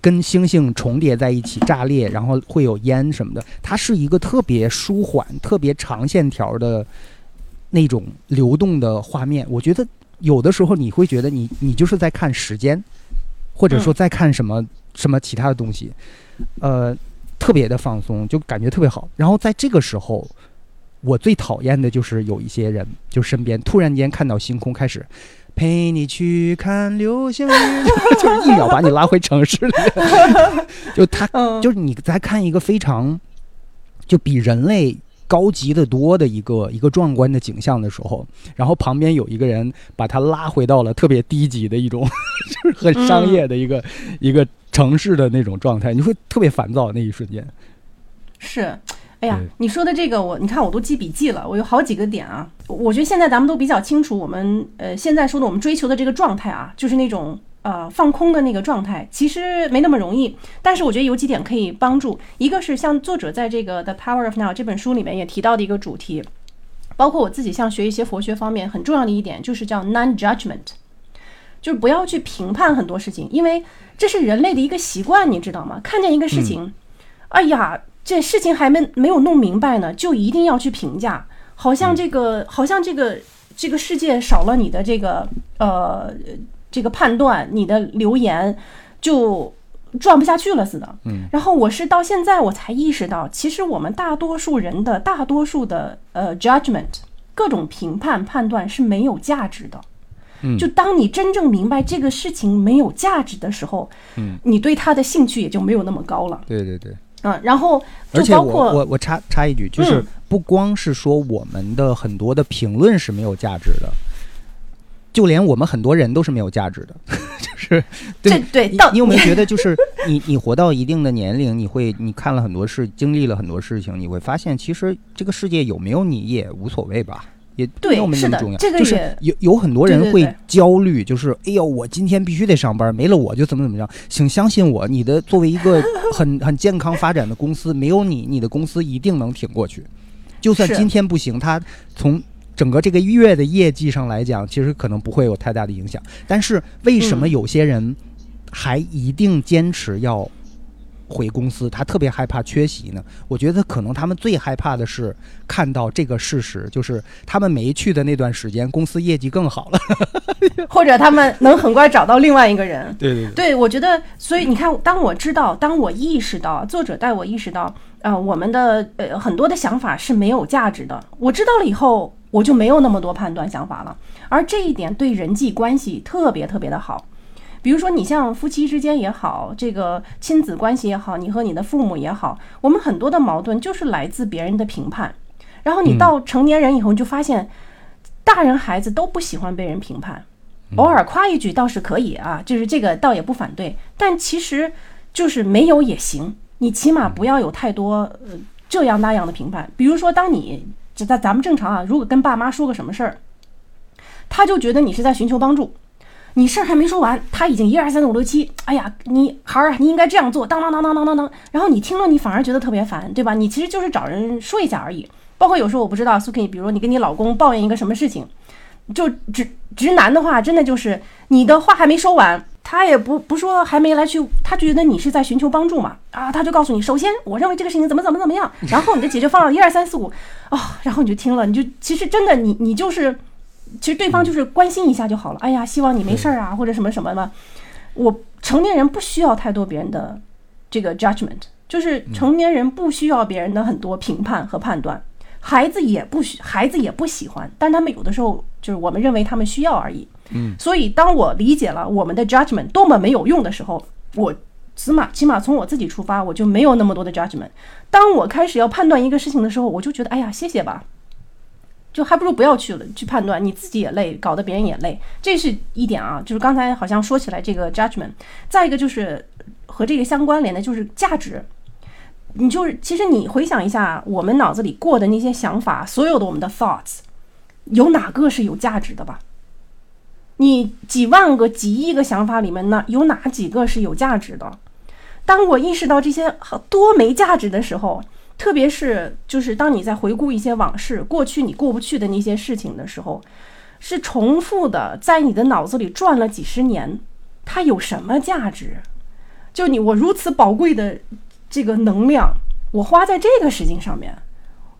跟星星重叠在一起炸裂，然后会有烟什么的，它是一个特别舒缓、特别长线条的那种流动的画面。我觉得有的时候你会觉得你你就是在看时间，或者说在看什么、什么其他的东西，呃，特别的放松，就感觉特别好。然后在这个时候，我最讨厌的就是有一些人，就身边突然间看到星空，开始陪你去看流星雨，就是一秒把你拉回城市里。就他，嗯，就是你在看一个非常就比人类高级的多的一个一个壮观的景象的时候，然后旁边有一个人把他拉回到了特别低级的一种，就 是很商业的一个、一个城市的那种状态，你会特别烦躁那一瞬间。是，哎呀，你说的这个我，你看我都记笔记了，我有好几个点啊。我觉得现在咱们都比较清楚，我们呃现在说的我们追求的这个状态啊，就是那种呃放空的那个状态，其实没那么容易。但是我觉得有几点可以帮助，一个是像作者在这个《The Power of Now》这本书里面也提到的一个主题，包括我自己像学一些佛学方面很重要的一点，就是叫 non-judgment，就是不要去评判很多事情，因为这是人类的一个习惯，你知道吗？看见一个事情，哎呀，这事情还没没有弄明白呢，就一定要去评价，好像这个，好像这个这个世界少了你的这个呃这个判断，你的留言就转不下去了似的。嗯，然后我是到现在我才意识到，其实我们大多数人的大多数的呃 judgment 各种评判判断是没有价值的。嗯就当你真正明白这个事情没有价值的时候，嗯，你对他的兴趣也就没有那么高了。对对对。嗯，然后而且我我我插插一句，就是嗯不光是说我们的很多的评论是没有价值的，就连我们很多人都是没有价值的，就是这对对到你你有没有觉得，就是你你活到一定的年龄，你会你看了很多事，经历了很多事情，你会发现，其实这个世界有没有你也无所谓吧。也对没有那么是的重要，就是这个也有有很多人会焦虑，就是哎呦，我今天必须得上班，没了我就怎么怎么样。请相信我，你的作为一个 很很健康发展的公司，没有你，你的公司一定能挺过去。就算今天不行，它从整个这个月的业绩上来讲，其实可能不会有太大的影响。但是为什么嗯有些人还一定坚持要回公司？他特别害怕缺席呢？我觉得可能他们最害怕的是看到这个事实，就是他们没去的那段时间，公司业绩更好了。或者他们能很快找到另外一个人。对对对，我觉得，所以你看，当我知道，当我意识到，作者带我意识到，呃，我们的呃很多的想法是没有价值的。我知道了以后，我就没有那么多判断想法了，而这一点对人际关系特别特别的好。比如说，你像夫妻之间也好，这个亲子关系也好，你和你的父母也好，我们很多的矛盾就是来自别人的评判。然后你到成年人以后，你就发现，大人孩子都不喜欢被人评判。偶尔夸一句倒是可以啊，就是这个倒也不反对。但其实就是没有也行，你起码不要有太多呃这样那样的评判。比如说，当你就在咱们正常啊，如果跟爸妈说个什么事儿，他就觉得你是在寻求帮助。你事儿还没说完，他已经一二三四五六七，哎呀，你孩儿，你应该这样做，当当当当当当当，然后你听了，你反而觉得特别烦，对吧？你其实就是找人说一下而已。包括有时候我不知道苏 K，比如你跟你老公抱怨一个什么事情，就直直男的话，真的就是你的话还没说完，他也不不说还没来去，他就觉得你是在寻求帮助嘛，啊，他就告诉你，首先我认为这个事情怎么怎么怎么样，然后你的解决方案一二三四五，啊，然后你就听了，你就其实真的你你就是。其实对方就是关心一下就好了。哎呀，希望你没事儿啊，或者什么什么的。我成年人不需要太多别人的这个 judgment，就是成年人不需要别人的很多评判和判断。孩子也不需，孩子也不喜欢，但他们有的时候就是我们认为他们需要而已。嗯。所以当我理解了我们的 judgment 多么没有用的时候，我起码起码从我自己出发，我就没有那么多的 judgment。当我开始要判断一个事情的时候，我就觉得，哎呀，谢谢吧。就还不如不要去了，去判断你自己也累，搞得别人也累，这是一点啊。就是刚才好像说起来这个 judgment，再一个就是和这个相关联的，就是价值。你就是其实你回想一下，我们脑子里过的那些想法，所有的我们的 thoughts，有哪个是有价值的吧？你几万个、几亿个想法里面呢，有哪几个是有价值的？当我意识到这些多没价值的时候。特别是，就是当你在回顾一些往事、过去你过不去的那些事情的时候，是重复的，在你的脑子里转了几十年，它有什么价值？就你我如此宝贵的这个能量，我花在这个事情上面，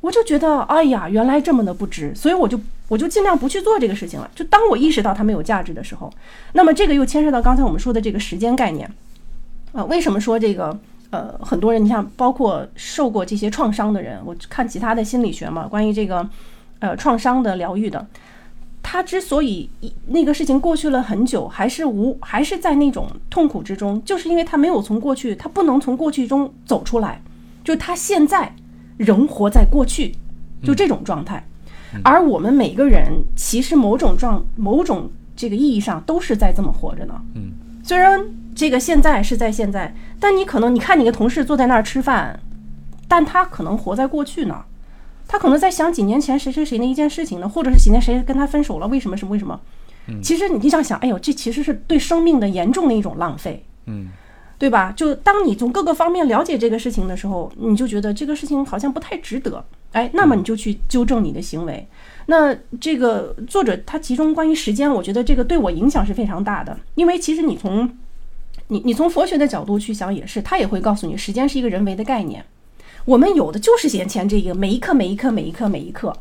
我就觉得，哎呀，原来这么的不值，所以我就我就尽量不去做这个事情了。就当我意识到它没有价值的时候，那么这个又牵涉到刚才我们说的这个时间概念啊，为什么说这个？呃，很多人，你像包括受过这些创伤的人，我看其他的心理学嘛，关于这个呃创伤的疗愈的，他之所以那个事情过去了很久，还是无还是在那种痛苦之中，就是因为他没有从过去，他不能从过去中走出来，就他现在仍活在过去，就这种状态。而我们每个人其实某种状某种这个意义上都是在这么活着呢。嗯，虽然。这个现在是在现在，但你可能你看你的同事坐在那儿吃饭，但他可能活在过去呢，他可能在想几年前谁谁谁的一件事情呢，或者是几年谁跟他分手了，为什么什么为什么？其实你这样想，哎呦，这其实是对生命的严重的一种浪费，嗯，对吧？就当你从各个方面了解这个事情的时候，你就觉得这个事情好像不太值得，哎，那么你就去纠正你的行为。那这个作者他其中关于时间，我觉得这个对我影响是非常大的，因为其实你从你你从佛学的角度去想也是，他也会告诉你，时间是一个人为的概念。我们有的就是眼前这个每一刻每一刻每一刻每一刻，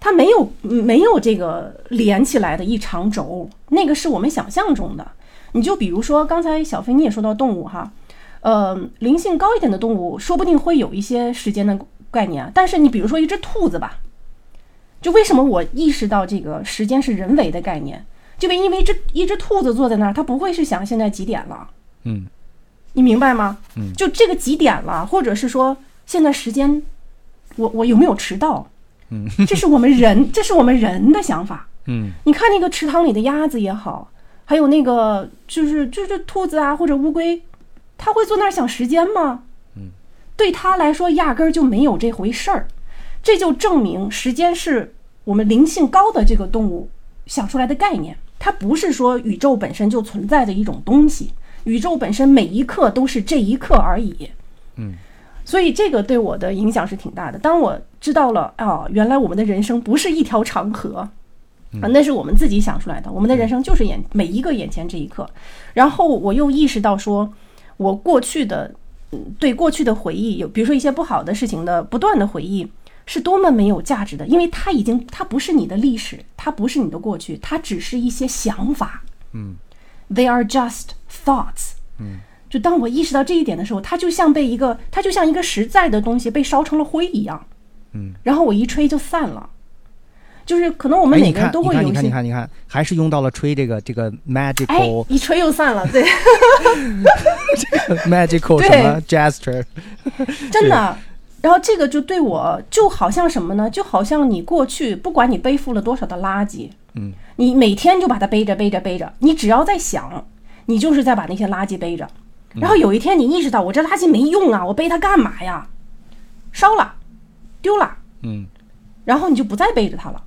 它没有没有这个连起来的一长轴，那个是我们想象中的。你就比如说刚才小飞你也说到动物哈，呃，灵性高一点的动物说不定会有一些时间的概念，但是你比如说一只兔子吧，就为什么我意识到这个时间是人为的概念？就因为这一只兔子坐在那儿，它不会是想现在几点了，嗯，你明白吗？嗯，就这个几点了，或者是说现在时间，我我有没有迟到？嗯，这是我们人，这是我们人的想法。嗯，你看那个池塘里的鸭子也好，还有那个就是就是兔子啊或者乌龟，它会坐那儿想时间吗？嗯，对他来说压根儿就没有这回事儿，这就证明时间是我们灵性高的这个动物想出来的概念。它不是说宇宙本身就存在的一种东西，宇宙本身每一刻都是这一刻而已。嗯，所以这个对我的影响是挺大的。当我知道了啊，原来我们的人生不是一条长河啊，那是我们自己想出来的。我们的人生就是眼每一个眼前这一刻。然后我又意识到说，我过去的对过去的回忆，有比如说一些不好的事情的不断的回忆。是多么没有价值的，因为它已经，它不是你的历史，它不是你的过去，它只是一些想法。嗯，They are just thoughts。嗯，就当我意识到这一点的时候，它就像被一个，它就像一个实在的东西被烧成了灰一样。嗯，然后我一吹就散了。就是可能我们每个人都会有一些，你看，你看，你看，还是用到了吹这个这个 magical，一吹又散了，对。这个 magical 什么 gesture？真的。然后这个就对我就好像什么呢？就好像你过去不管你背负了多少的垃圾，嗯，你每天就把它背着背着背着，你只要在想，你就是在把那些垃圾背着。然后有一天你意识到，我这垃圾没用啊，我背它干嘛呀？烧了，丢了，嗯然后你就不再背着它了。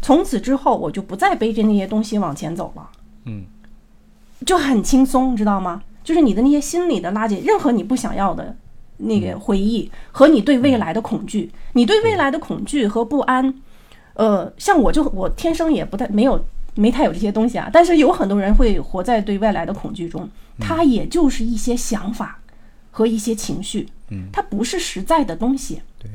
从此之后，我就不再背着那些东西往前走了。嗯就很轻松，知道吗？就是你的那些心理的垃圾，任何你不想要的那个回忆和你对未来的恐惧，你对未来的恐惧和不安，呃，像我就我天生也不太没有没太有这些东西啊，但是有很多人会活在对未来的恐惧中，它也就是一些想法和一些情绪，嗯。它不是实在的东西，对，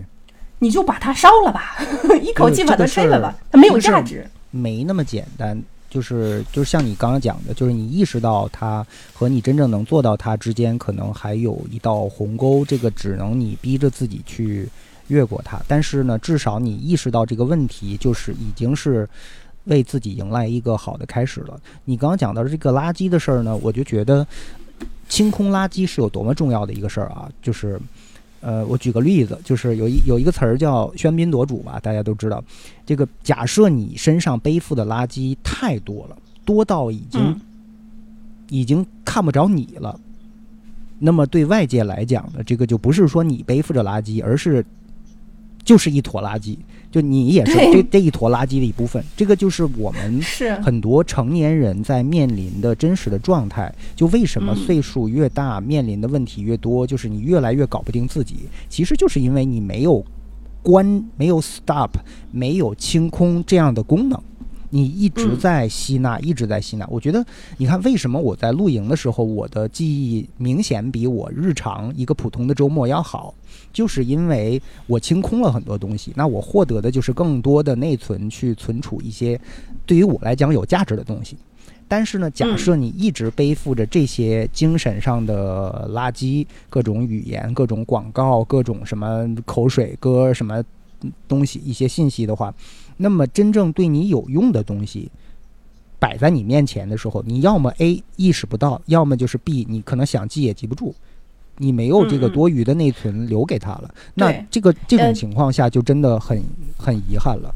你就把它烧了吧，一口气把它吹了吧，它没有价值。没那么简单。就是就是像你刚刚讲的，就是你意识到它和你真正能做到它之间，可能还有一道鸿沟，这个只能你逼着自己去越过它。但是呢，至少你意识到这个问题，就是已经是为自己迎来一个好的开始了。你刚刚讲到这个垃圾的事儿呢，我就觉得清空垃圾是有多么重要的一个事儿啊，就是。呃，我举个例子，就是有一有一个词儿叫喧宾夺主吧，大家都知道。这个假设你身上背负的垃圾太多了，多到已经、嗯已经看不着你了，那么对外界来讲呢，这个就不是说你背负着垃圾，而是就是一坨垃圾，就你也是对这这一坨垃圾的一部分。这个就是我们是，很多成年人在面临的真实的状态，就为什么嗯岁数越大，面临的问题越多，就是你越来越搞不定自己，其实就是因为你没有关、没有 stop、没有清空这样的功能。你一直嗯在吸纳，一直在吸纳。我觉得，你看，为什么我在露营的时候，我的记忆明显比我日常一个普通的周末要好，就是因为我清空了很多东西，那我获得的就是更多的内存去存储一些对于我来讲有价值的东西。但是呢，假设你一直背负着这些精神上的垃圾，各种语言、各种广告、各种什么口水歌、什么东西、一些信息的话，那么真正对你有用的东西摆在你面前的时候，你要么 A 意识不到，要么就是 B 你可能想记也记不住，你没有这个多余的内存留给他了。那这个这种呃情况下就真的很很遗憾了。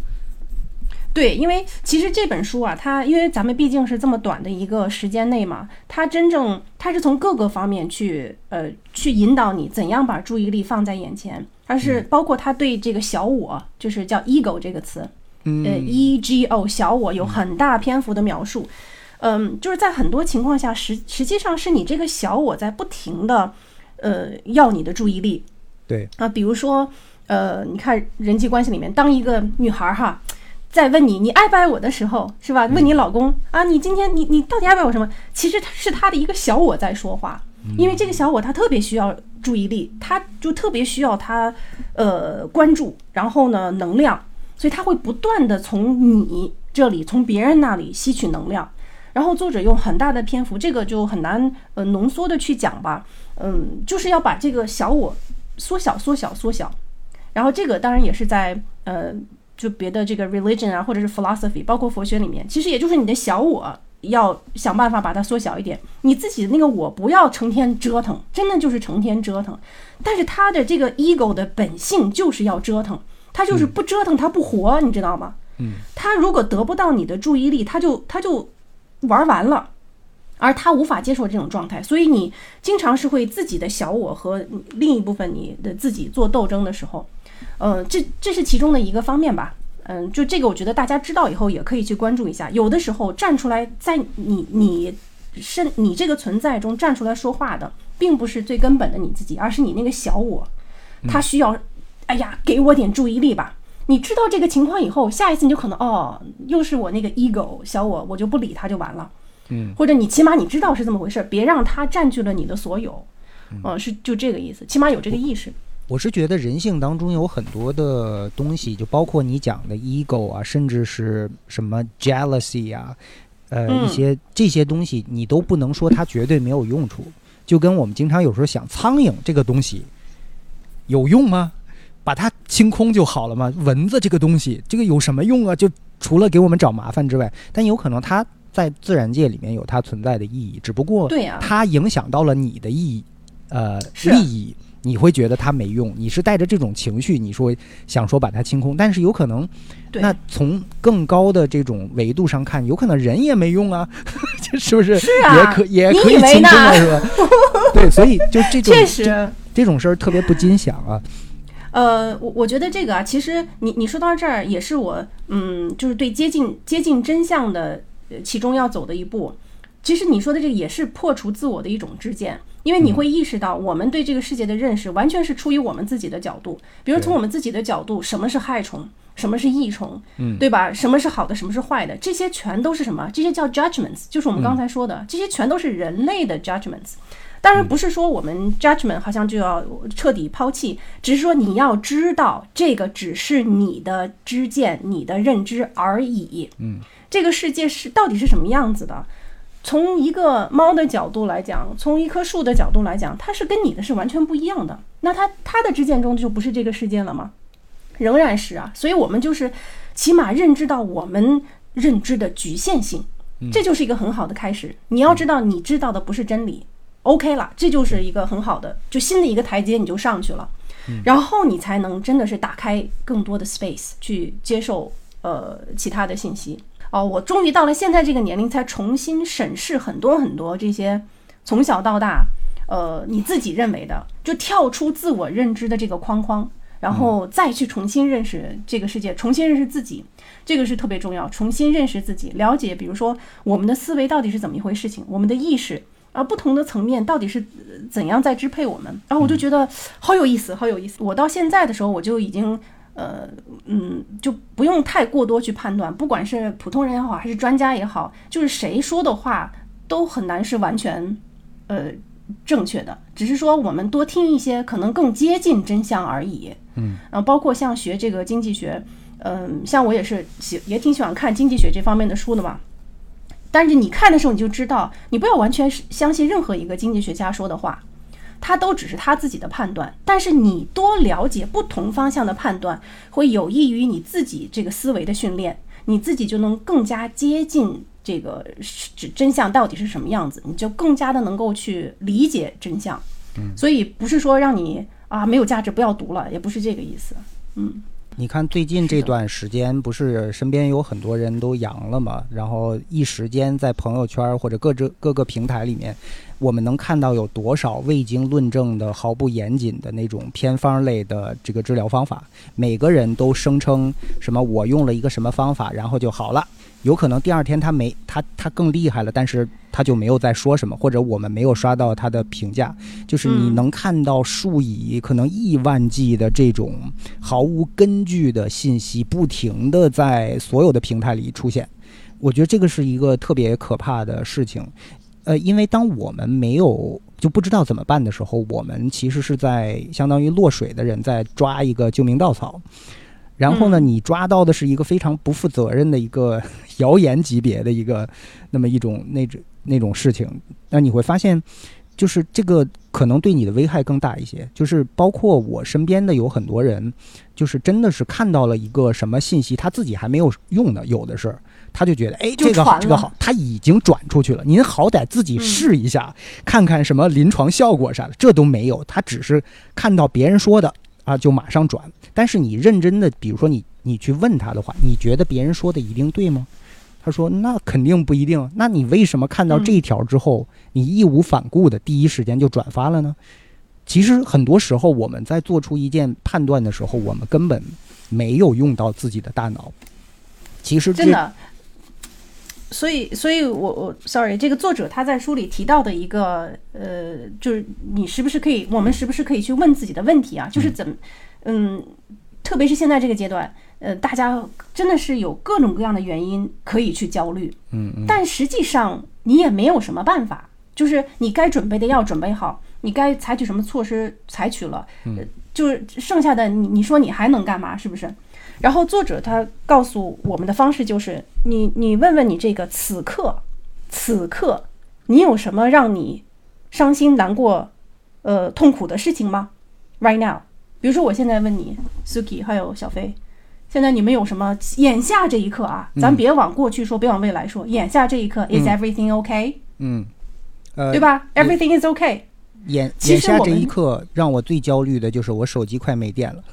对，因为其实这本书啊，它因为咱们毕竟是这么短的一个时间内嘛，它真正它是从各个方面去呃去引导你怎样把注意力放在眼前，它是包括它对这个小我，就是叫 ego 这个词，嗯呃 e g o 小我有很大篇幅的描述。嗯，就是在很多情况下，实实际上是你这个小我在不停的呃要你的注意力，对，啊，比如说，呃，你看人际关系里面，当一个女孩儿哈，在问你你爱不爱我的时候，是吧？问你老公啊，你今天你你到底爱不爱我什么？其实他是他的一个小我在说话，因为这个小我他特别需要注意力，他就特别需要他呃关注，然后呢能量，所以他会不断的从你这里从别人那里吸取能量。然后作者用很大的篇幅，这个就很难呃浓缩的去讲吧，嗯，就是要把这个小我缩小、缩小、缩小。然后这个当然也是在呃，就别的这个 religion 啊，或者是 philosophy，包括佛学里面，其实也就是你的小我要想办法把它缩小一点，你自己的那个我不要成天折腾，真的就是成天折腾。但是他的这个 ego 的本性就是要折腾，他就是不折腾他不活，你知道吗？嗯，他如果得不到你的注意力，他就他就玩完了。而他无法接受这种状态，所以你经常是会自己的小我和另一部分你的自己做斗争的时候，呃，这这是其中的一个方面吧。嗯，就这个，我觉得大家知道以后也可以去关注一下。有的时候站出来，在你你身你这个存在中站出来说话的，并不是最根本的你自己，而是你那个小我，他需要，哎呀，给我点注意力吧。你知道这个情况以后，下一次你就可能哦，又是我那个 ego 小我，我就不理他就完了。嗯，或者你起码你知道是这么回事，别让他占据了你的所有。嗯、是就这个意思，起码有这个意识。我是觉得人性当中有很多的东西，就包括你讲的 ego 啊，甚至是什么 jealousy 啊，呃，嗯一些这些东西，你都不能说它绝对没有用处。就跟我们经常有时候想，苍蝇这个东西有用吗？把它清空就好了嘛？蚊子这个东西，这个有什么用啊？就除了给我们找麻烦之外，但有可能它在自然界里面有它存在的意义，只不过它影响到了你的意义，呃，是利益。你会觉得它没用，你是带着这种情绪，你说想说把它清空，但是有可能，对那从更高的这种维度上看，有可能人也没用啊，这是不是？是啊也可也可以清空啊，呢是吧？对，所以就这种 确这实。这种事儿特别不禁想啊。呃，我我觉得这个啊，其实你你说到这儿，也是我嗯，就是对接近接近真相的呃其中要走的一步。其实你说的这个也是破除自我的一种知见，因为你会意识到我们对这个世界的认识完全是出于我们自己的角度，比如从我们自己的角度，什么是害虫，什么是益虫，嗯对吧？什么是好的，什么是坏的，这些全都是什么？这些叫 judgments，就是我们刚才说的，这些全都是人类的 judgments。当然不是说我们 judgment 好像就要彻底抛弃，只是说你要知道这个只是你的知见、你的认知而已。嗯，这个世界是到底是什么样子的？从一个猫的角度来讲，从一棵树的角度来讲，它是跟你的是完全不一样的。那它它的知见中就不是这个世界了吗？仍然是啊，所以我们就是起码认知到我们认知的局限性，这就是一个很好的开始。你要知道，你知道的不是真理，OK 了，这就是一个很好的，就新的一个台阶，你就上去了，然后你才能真的是打开更多的 space 去接受呃其他的信息。哦，我终于到了现在这个年龄，才重新审视很多很多这些从小到大，呃，你自己认为的，就跳出自我认知的这个框框，然后再去重新认识这个世界，重新认识自己，这个是特别重要。重新认识自己，了解，比如说我们的思维到底是怎么一回事情，我们的意识啊，不同的层面到底是呃怎样在支配我们。然后我就觉得好有意思，好有意思。我到现在的时候，我就已经。呃，嗯，就不用太过多去判断，不管是普通人也好，还是专家也好，就是谁说的话都很难是完全，呃，正确的。只是说我们多听一些，可能更接近真相而已。嗯，然后包括像学这个经济学，嗯、像我也是喜也挺喜欢看经济学这方面的书的嘛。但是你看的时候，你就知道，你不要完全是相信任何一个经济学家说的话。他都只是他自己的判断，但是你多了解不同方向的判断，会有益于你自己这个思维的训练，你自己就能更加接近这个是真相到底是什么样子，你就更加的能够去理解真相。嗯，所以不是说让你啊没有价值不要读了，也不是这个意思。嗯，你看最近这段时间，不是身边有很多人都阳了嘛？然后一时间在朋友圈或者各这各个平台里面，我们能看到有多少未经论证的、毫不严谨的那种偏方类的这个治疗方法。每个人都声称什么我用了一个什么方法，然后就好了。有可能第二天他没他他更厉害了，但是他就没有再说什么，或者我们没有刷到他的评价。就是你能看到数以可能亿万计的这种毫无根据的信息，不停的在所有的平台里出现。我觉得这个是一个特别可怕的事情。呃，因为当我们没有就不知道怎么办的时候，我们其实是在相当于落水的人在抓一个救命稻草。然后呢，嗯你抓到的是一个非常不负责任的一个 谣言级别的一个那么一种那种那种事情，那你会发现，就是这个可能对你的危害更大一些。就是包括我身边的有很多人，就是真的是看到了一个什么信息，他自己还没有用的，有的是。他就觉得，哎，这个好，这个好，他已经转出去了。您好歹自己试一下，看看什么临床效果啥的，这都没有。他只是看到别人说的啊，就马上转。但是你认真的，比如说你你去问他的话，你觉得别人说的一定对吗？他说那肯定不一定。那你为什么看到这一条之后，你义无反顾的第一时间就转发了呢？其实很多时候我们在做出一件判断的时候，我们根本没有用到自己的大脑。其实真的。所以，所以我我 sorry，这个作者他在书里提到的一个呃，就是你是不是可以，我们是不是可以去问自己的问题啊？就是怎么，嗯，特别是现在这个阶段，呃，大家真的是有各种各样的原因可以去焦虑，嗯嗯但实际上你也没有什么办法，就是你该准备的要准备好，你该采取什么措施采取了，呃就是剩下的你你说你还能干嘛？是不是？然后作者他告诉我们的方式就是，你你问问你这个此刻，此刻你有什么让你伤心、难过、呃痛苦的事情吗？Right now，比如说我现在问你，Suki 还有小飞，现在你们有什么？眼下这一刻啊，咱别往过去说，别往未来说，眼下这一刻，Is everything okay？、嗯，呃，对吧？Everything is okay。眼眼下这一刻，让我最焦虑的就是我手机快没电了。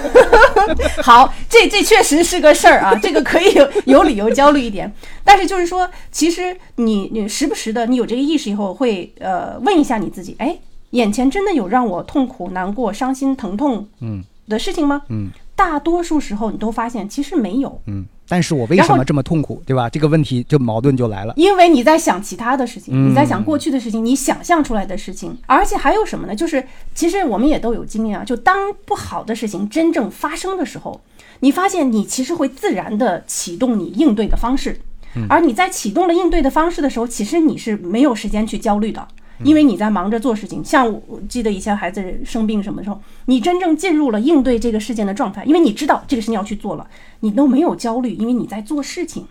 好，这这确实是个事儿啊，这个可以有有理由焦虑一点。但是就是说，其实你你时不时的，你有这个意识以后，会呃问一下你自己，哎，眼前真的有让我痛苦、难过、伤心、疼痛嗯的事情吗？嗯大多数时候你都发现其实没有，嗯，但是我为什么这么痛苦，对吧？这个问题就矛盾就来了。因为你在想其他的事情，嗯你在想过去的事情，你想象出来的事情，而且还有什么呢？就是其实我们也都有经验啊，就当不好的事情真正发生的时候，你发现你其实会自然的启动你应对的方式，而你在启动了应对的方式的时候，其实你是没有时间去焦虑的。因为你在忙着做事情，像我我记得以前孩子生病什么的时候，你真正进入了应对这个事件的状态，因为你知道这个事情要去做了，你都没有焦虑，因为你在做事情。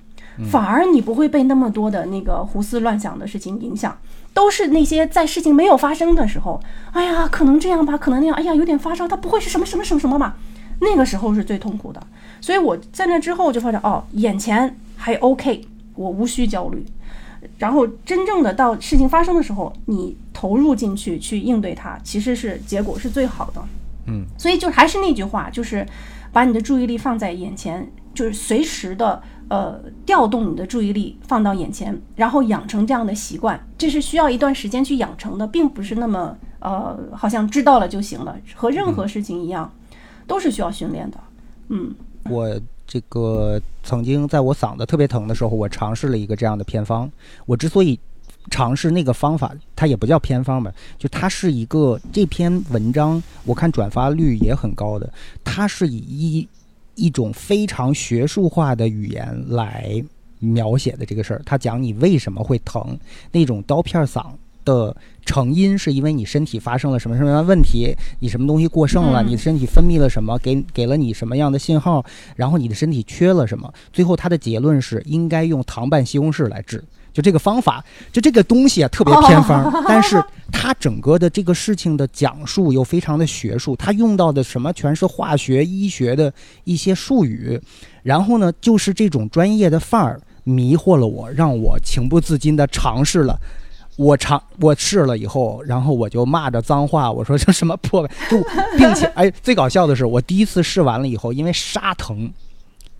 反而你不会被那么多的那个胡思乱想的事情影响，都是那些在事情没有发生的时候，哎呀，可能这样吧，可能那样，哎呀，有点发烧，他不会是什么什么什么什么嘛？那个时候是最痛苦的。所以我在那之后就发现，哦，眼前还 OK，我无需焦虑。然后真正的到事情发生的时候，你投入进去去应对它，其实是结果是最好的。嗯，所以就还是那句话，就是把你的注意力放在眼前，就是随时的呃调动你的注意力放到眼前，然后养成这样的习惯，这是需要一段时间去养成的，并不是那么呃好像知道了就行了，和任何事情一样，都是需要训练的。嗯，我这个曾经在我嗓子特别疼的时候，我尝试了一个这样的偏方。我之所以尝试那个方法，它也不叫偏方吧，就它是一个这篇文章，我看转发率也很高的，它是以一一种非常学术化的语言来描写的这个事儿。它讲你为什么会疼，那种刀片嗓的成因是因为你身体发生了什么什么样的问题，你什么东西过剩了，嗯你的身体分泌了什么，给给了你什么样的信号，然后你的身体缺了什么，最后他的结论是应该用糖拌西红柿来治。就这个方法，就这个东西啊，特别偏方，但是它整个的这个事情的讲述又非常的学术，它用到的什么全是化学、医学的一些术语，然后呢，就是这种专业的范儿迷惑了我，让我情不自禁的尝试了。我尝我试了以后，然后我就骂着脏话，我说这什么破，就并且 哎，最搞笑的是，我第一次试完了以后，因为杀疼，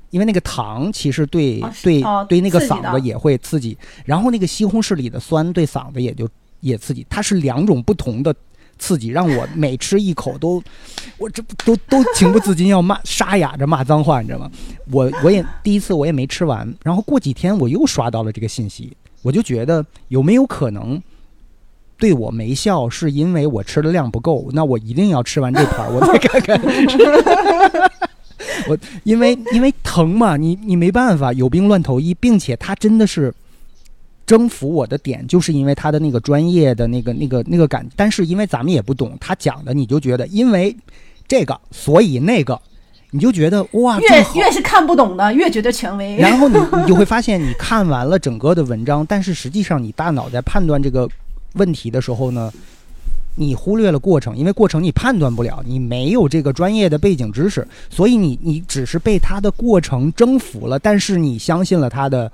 因为那个糖其实对、对、哦对那个嗓子也会刺激，然后那个西红柿里的酸对嗓子也就也刺激，它是两种不同的刺激，让我每吃一口都，我这都都情不自禁要骂沙哑着骂脏话，你知道吗？我我也第一次我也没吃完，然后过几天我又刷到了这个信息，我就觉得有没有可能对我没效，是因为我吃的量不够？那我一定要吃完这盘，我再看看。我因为因为疼嘛，你你没办法，有病乱投医，并且他真的是征服我的点，就是因为他的那个专业的那个那个那个感，但是因为咱们也不懂，他讲的你就觉得因为这个，所以那个，你就觉得哇，越越是看不懂的，越觉得权威。然后你你就会发现，你看完了整个的文章，但是实际上你大脑在判断这个问题的时候呢，你忽略了过程，因为过程你判断不了，你没有这个专业的背景知识，所以你你只是被它的过程征服了，但是你相信了它的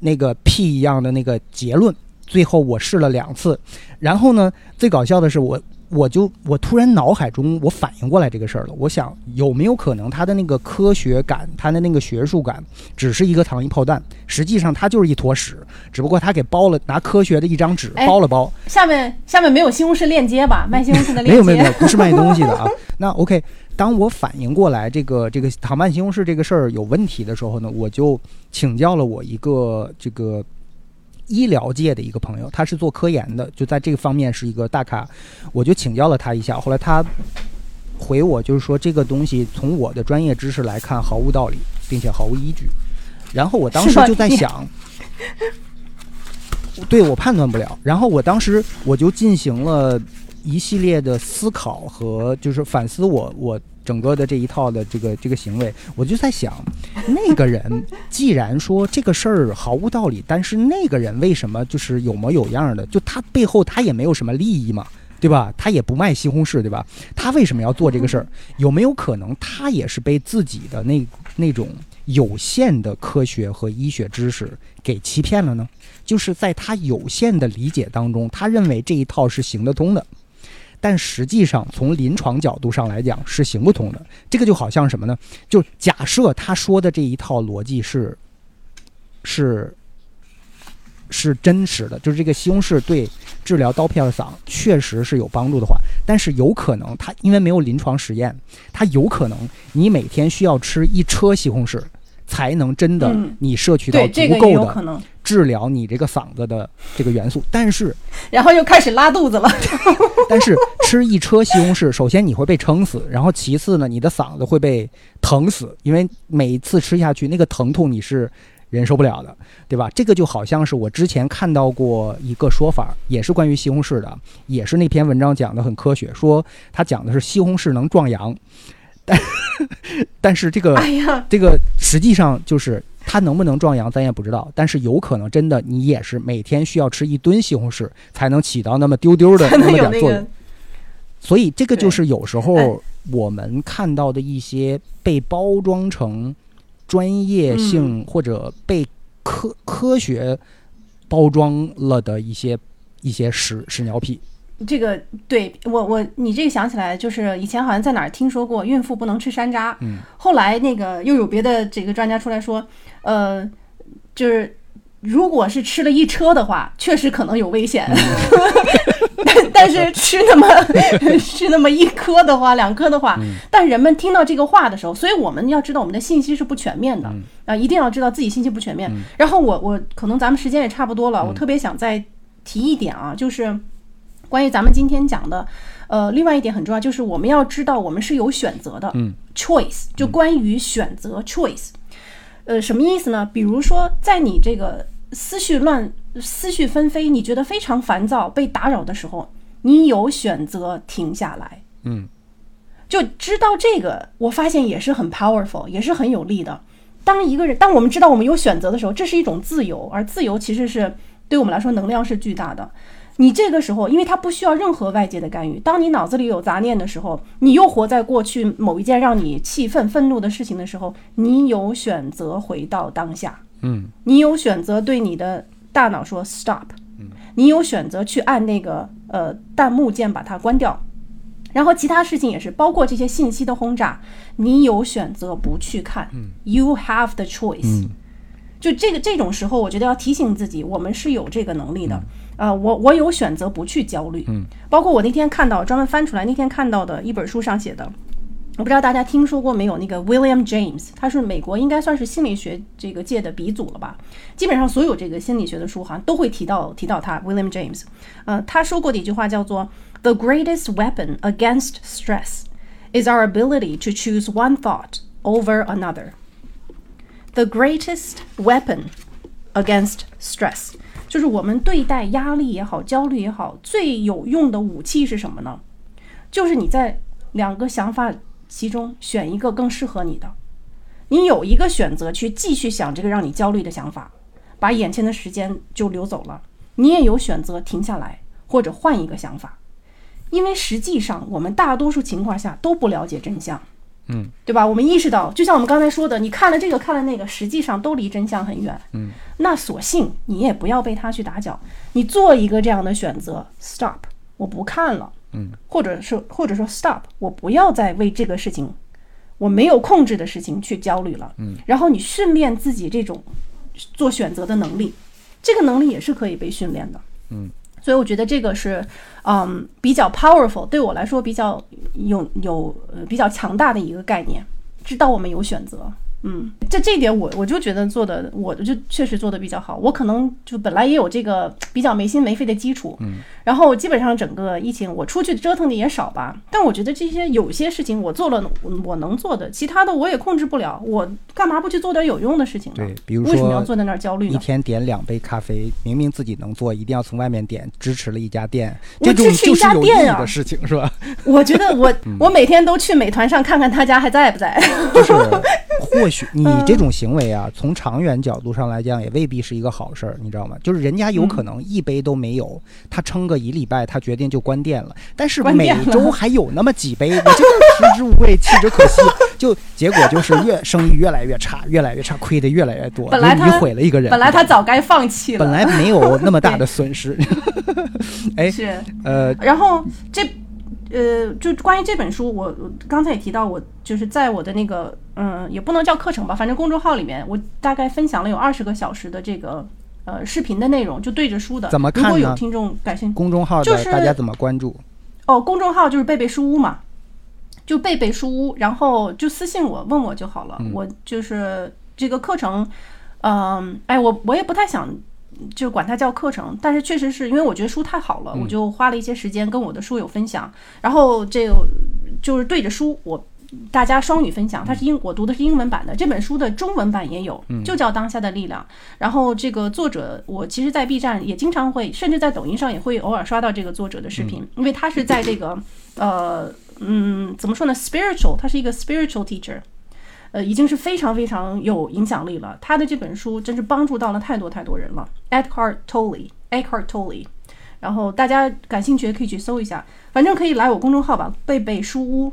那个屁一样的那个结论。最后我试了两次，然后呢，最搞笑的是我。我就我突然脑海中我反应过来这个事儿了，我想有没有可能他的那个科学感，他的那个学术感，只是一个糖衣炮弹，实际上它就是一坨屎，只不过他给包了，拿科学的一张纸哎包了包，下面下面没有西红柿链接吧？卖西红柿的链接 没有没有没有，不是卖东西的啊。那 OK，当我反应过来这个这个糖拌西红柿这个事儿有问题的时候呢，我就请教了我一个这个医疗界的一个朋友，他是做科研的，就在这个方面是一个大咖，我就请教了他一下。后来他回我就是说，这个东西从我的专业知识来看毫无道理，并且毫无依据。然后我当时就在想，对我判断不了。然后我当时我就进行了一系列的思考和就是反思我我整个的这一套的这个这个行为，我就在想，那个人 既然说这个事儿毫无道理，但是那个人为什么就是有模有样的？就他背后他也没有什么利益嘛。对吧？他也不卖西红柿，对吧？他为什么要做这个事儿？有没有可能他也是被自己的那那种有限的科学和医学知识给欺骗了呢？就是在他有限的理解当中，他认为这一套是行得通的，但实际上从临床角度上来讲是行不通的。这个就好像什么呢？就假设他说的这一套逻辑是是是真实的，就是这个西红柿对治疗刀片嗓确实是有帮助的话，但是有可能它因为没有临床实验，它有可能你每天需要吃一车西红柿，才能真的嗯你摄取到，足够的。治疗你这个嗓子的这个元素。但是 然后又开始拉肚子了。但是吃一车西红柿，首先你会被撑死，然后其次呢，你的嗓子会被疼死，因为每一次吃下去那个疼痛你是忍受不了的，对吧？这个就好像是我之前看到过一个说法，也是关于西红柿的，也是那篇文章讲的很科学，说它讲的是西红柿能壮阳，但 但是这个这个实际上就是它能不能壮阳，咱也不知道。但是有可能真的你也是每天需要吃一吨西红柿，才能起到那么丢丢的 那么点作用。所以这个就是有时哎候我们看到的一些被包装成专业性嗯或者被科科学包装了的一些一些屎屎尿屁。这个对我我你这个想起来，就是以前好像在哪儿听说过，孕妇不能吃山楂。嗯，后来那个又有别的这个专家出来说，呃，就是如果是吃了一车的话，确实可能有危险。但但是吃那么 吃那么一颗的话，两颗的话，但人们听到这个话的时候，所以我们要知道我们的信息是不全面的啊、一定要知道自己信息不全面。然后我我可能咱们时间也差不多了，我特别想再提一点啊，就是。关于咱们今天讲的，呃，另外一点很重要，就是我们要知道我们是有选择的，嗯，choice 就关于选择 choice，呃，什么意思呢？比如说，在你这个思绪乱、思绪纷飞，你觉得非常烦躁、被打扰的时候，你有选择停下来，嗯，就知道这个，我发现也是很 powerful，也是很有力的。当一个人，当我们知道我们有选择的时候，这是一种自由，而自由其实是对我们来说能量是巨大的。你这个时候，因为它不需要任何外界的干预。当你脑子里有杂念的时候，你又活在过去某一件让你气愤、愤怒的事情的时候，你有选择回到当下，嗯，你有选择对你的大脑说 stop，嗯你有选择去按那个呃弹幕键把它关掉。然后其他事情也是，包括这些信息的轰炸，你有选择不去看。嗯 You have the choice。就这个这种时候，我觉得要提醒自己，我们是有这个能力的。呃，我我有选择不去焦虑。嗯，包括我那天看到专门翻出来那天看到的一本书上写的，我不知道大家听说过没有？那个 William James，他是美国应该算是心理学这个界的鼻祖了吧？基本上所有这个心理学的书好像都会提到提到他 William James。呃，他说过的一句话叫做 “The greatest weapon against stress is our ability to choose one thought over another.” The greatest weapon against stress， 就是我们对待压力也好、焦虑也好，最有用的武器是什么呢？就是你在两个想法其中选一个更适合你的，你有一个选择去继续想这个让你焦虑的想法，把眼前的时间就流走了。你也有选择停下来或者换一个想法，因为实际上我们大多数情况下都不了解真相。嗯，对吧？我们意识到，就像我们刚才说的，你看了这个，看了那个，实际上都离真相很远。嗯，那索性你也不要被他去打搅，你做一个这样的选择，stop，我不看了。嗯，或者是或者说 stop，我不要再为这个事情我没有控制的事情去焦虑了。嗯，然后你训练自己这种做选择的能力，这个能力也是可以被训练的。嗯，所以我觉得这个是，嗯，比较 powerful，对我来说比较有有比较强大的一个概念，知道我们有选择。嗯，这这一点我我就觉得做的，我就确实做的比较好。我可能就本来也有这个比较没心没肺的基础，嗯，然后基本上整个疫情我出去折腾的也少吧。但我觉得这些有些事情我做了我能做的，其他的我也控制不了。我干嘛不去做点有用的事情呢？对，比如为什么要坐在那儿焦虑一？天点两杯咖啡，明明自己能做，一定要从外面点，支持了一家店，我这种支持一就是有意家店的事情，是吧？我觉得我我每天都去美团上看看他家还在不在。就是或许你这种行为啊，从长远角度上来讲，也未必是一个好事儿，你知道吗？就是人家有可能一杯都没有，他撑个一礼拜，他决定就关店了。但是每周还有那么几杯，你就食之无味，弃之可惜。就结果就是越生意越来越差，越来越差，亏的越来越多。本来他毁了一个人，本来他早该放弃了，本来没有那么大的损失。哎，是呃，然后这。呃，就关于这本书，我刚才也提到，我就是在我的那个，嗯，也不能叫课程吧，反正公众号里面，我大概分享了有二十个小时的这个呃视频的内容，就对着书的。怎么看如果有听众感兴趣，公众号就是大家怎么关注？哦，公众号就是贝贝书屋嘛，就贝贝书屋，然后就私信我问我就好了。我就是这个课程，嗯，哎，我我也不太想。就管它叫课程，但是确实是因为我觉得书太好了，我就花了一些时间跟我的书友分享，然后这个就是对着书，我大家双语分享。它是英，我读的是英文版的，这本书的中文版也有，就叫《当下的力量》。然后这个作者，我其实，在 B 站也经常会，甚至在抖音上也会偶尔刷到这个作者的视频，因为他是在这个呃嗯怎么说呢，spiritual，他是一个 spiritual teacher。呃，已经是非常非常有影响力了。他的这本书真是帮助到了太多太多人了。Eckhart Tolle，Eckhart Tolle，然后大家感兴趣的可以去搜一下，反正可以来我公众号吧，贝贝书屋，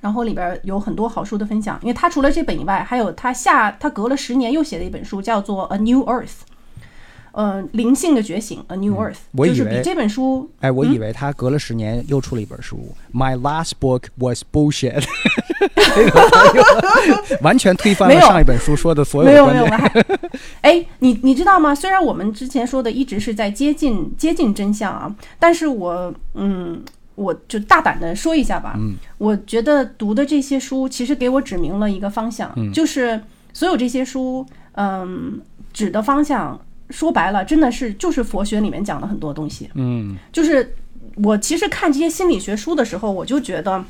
然后里边有很多好书的分享。因为他除了这本以外，还有他下他隔了十年又写了一本书，叫做《A New Earth》。呃，灵性的觉醒，A New Earth，就是比这本书。哎，我以为他隔了十年又出了一本书。My last book was bullshit，完全推翻了上一本书说的所有观点。没有没有，哎，你你知道吗？虽然我们之前说的一直是在接近接近真相啊，但是我嗯，我就大胆的说一下吧。嗯，我觉得读的这些书其实给我指明了一个方向，就是所有这些书，嗯，指的方向。说白了，真的是就是佛学里面讲的很多东西。嗯，就是我其实看这些心理学书的时候，我就觉得，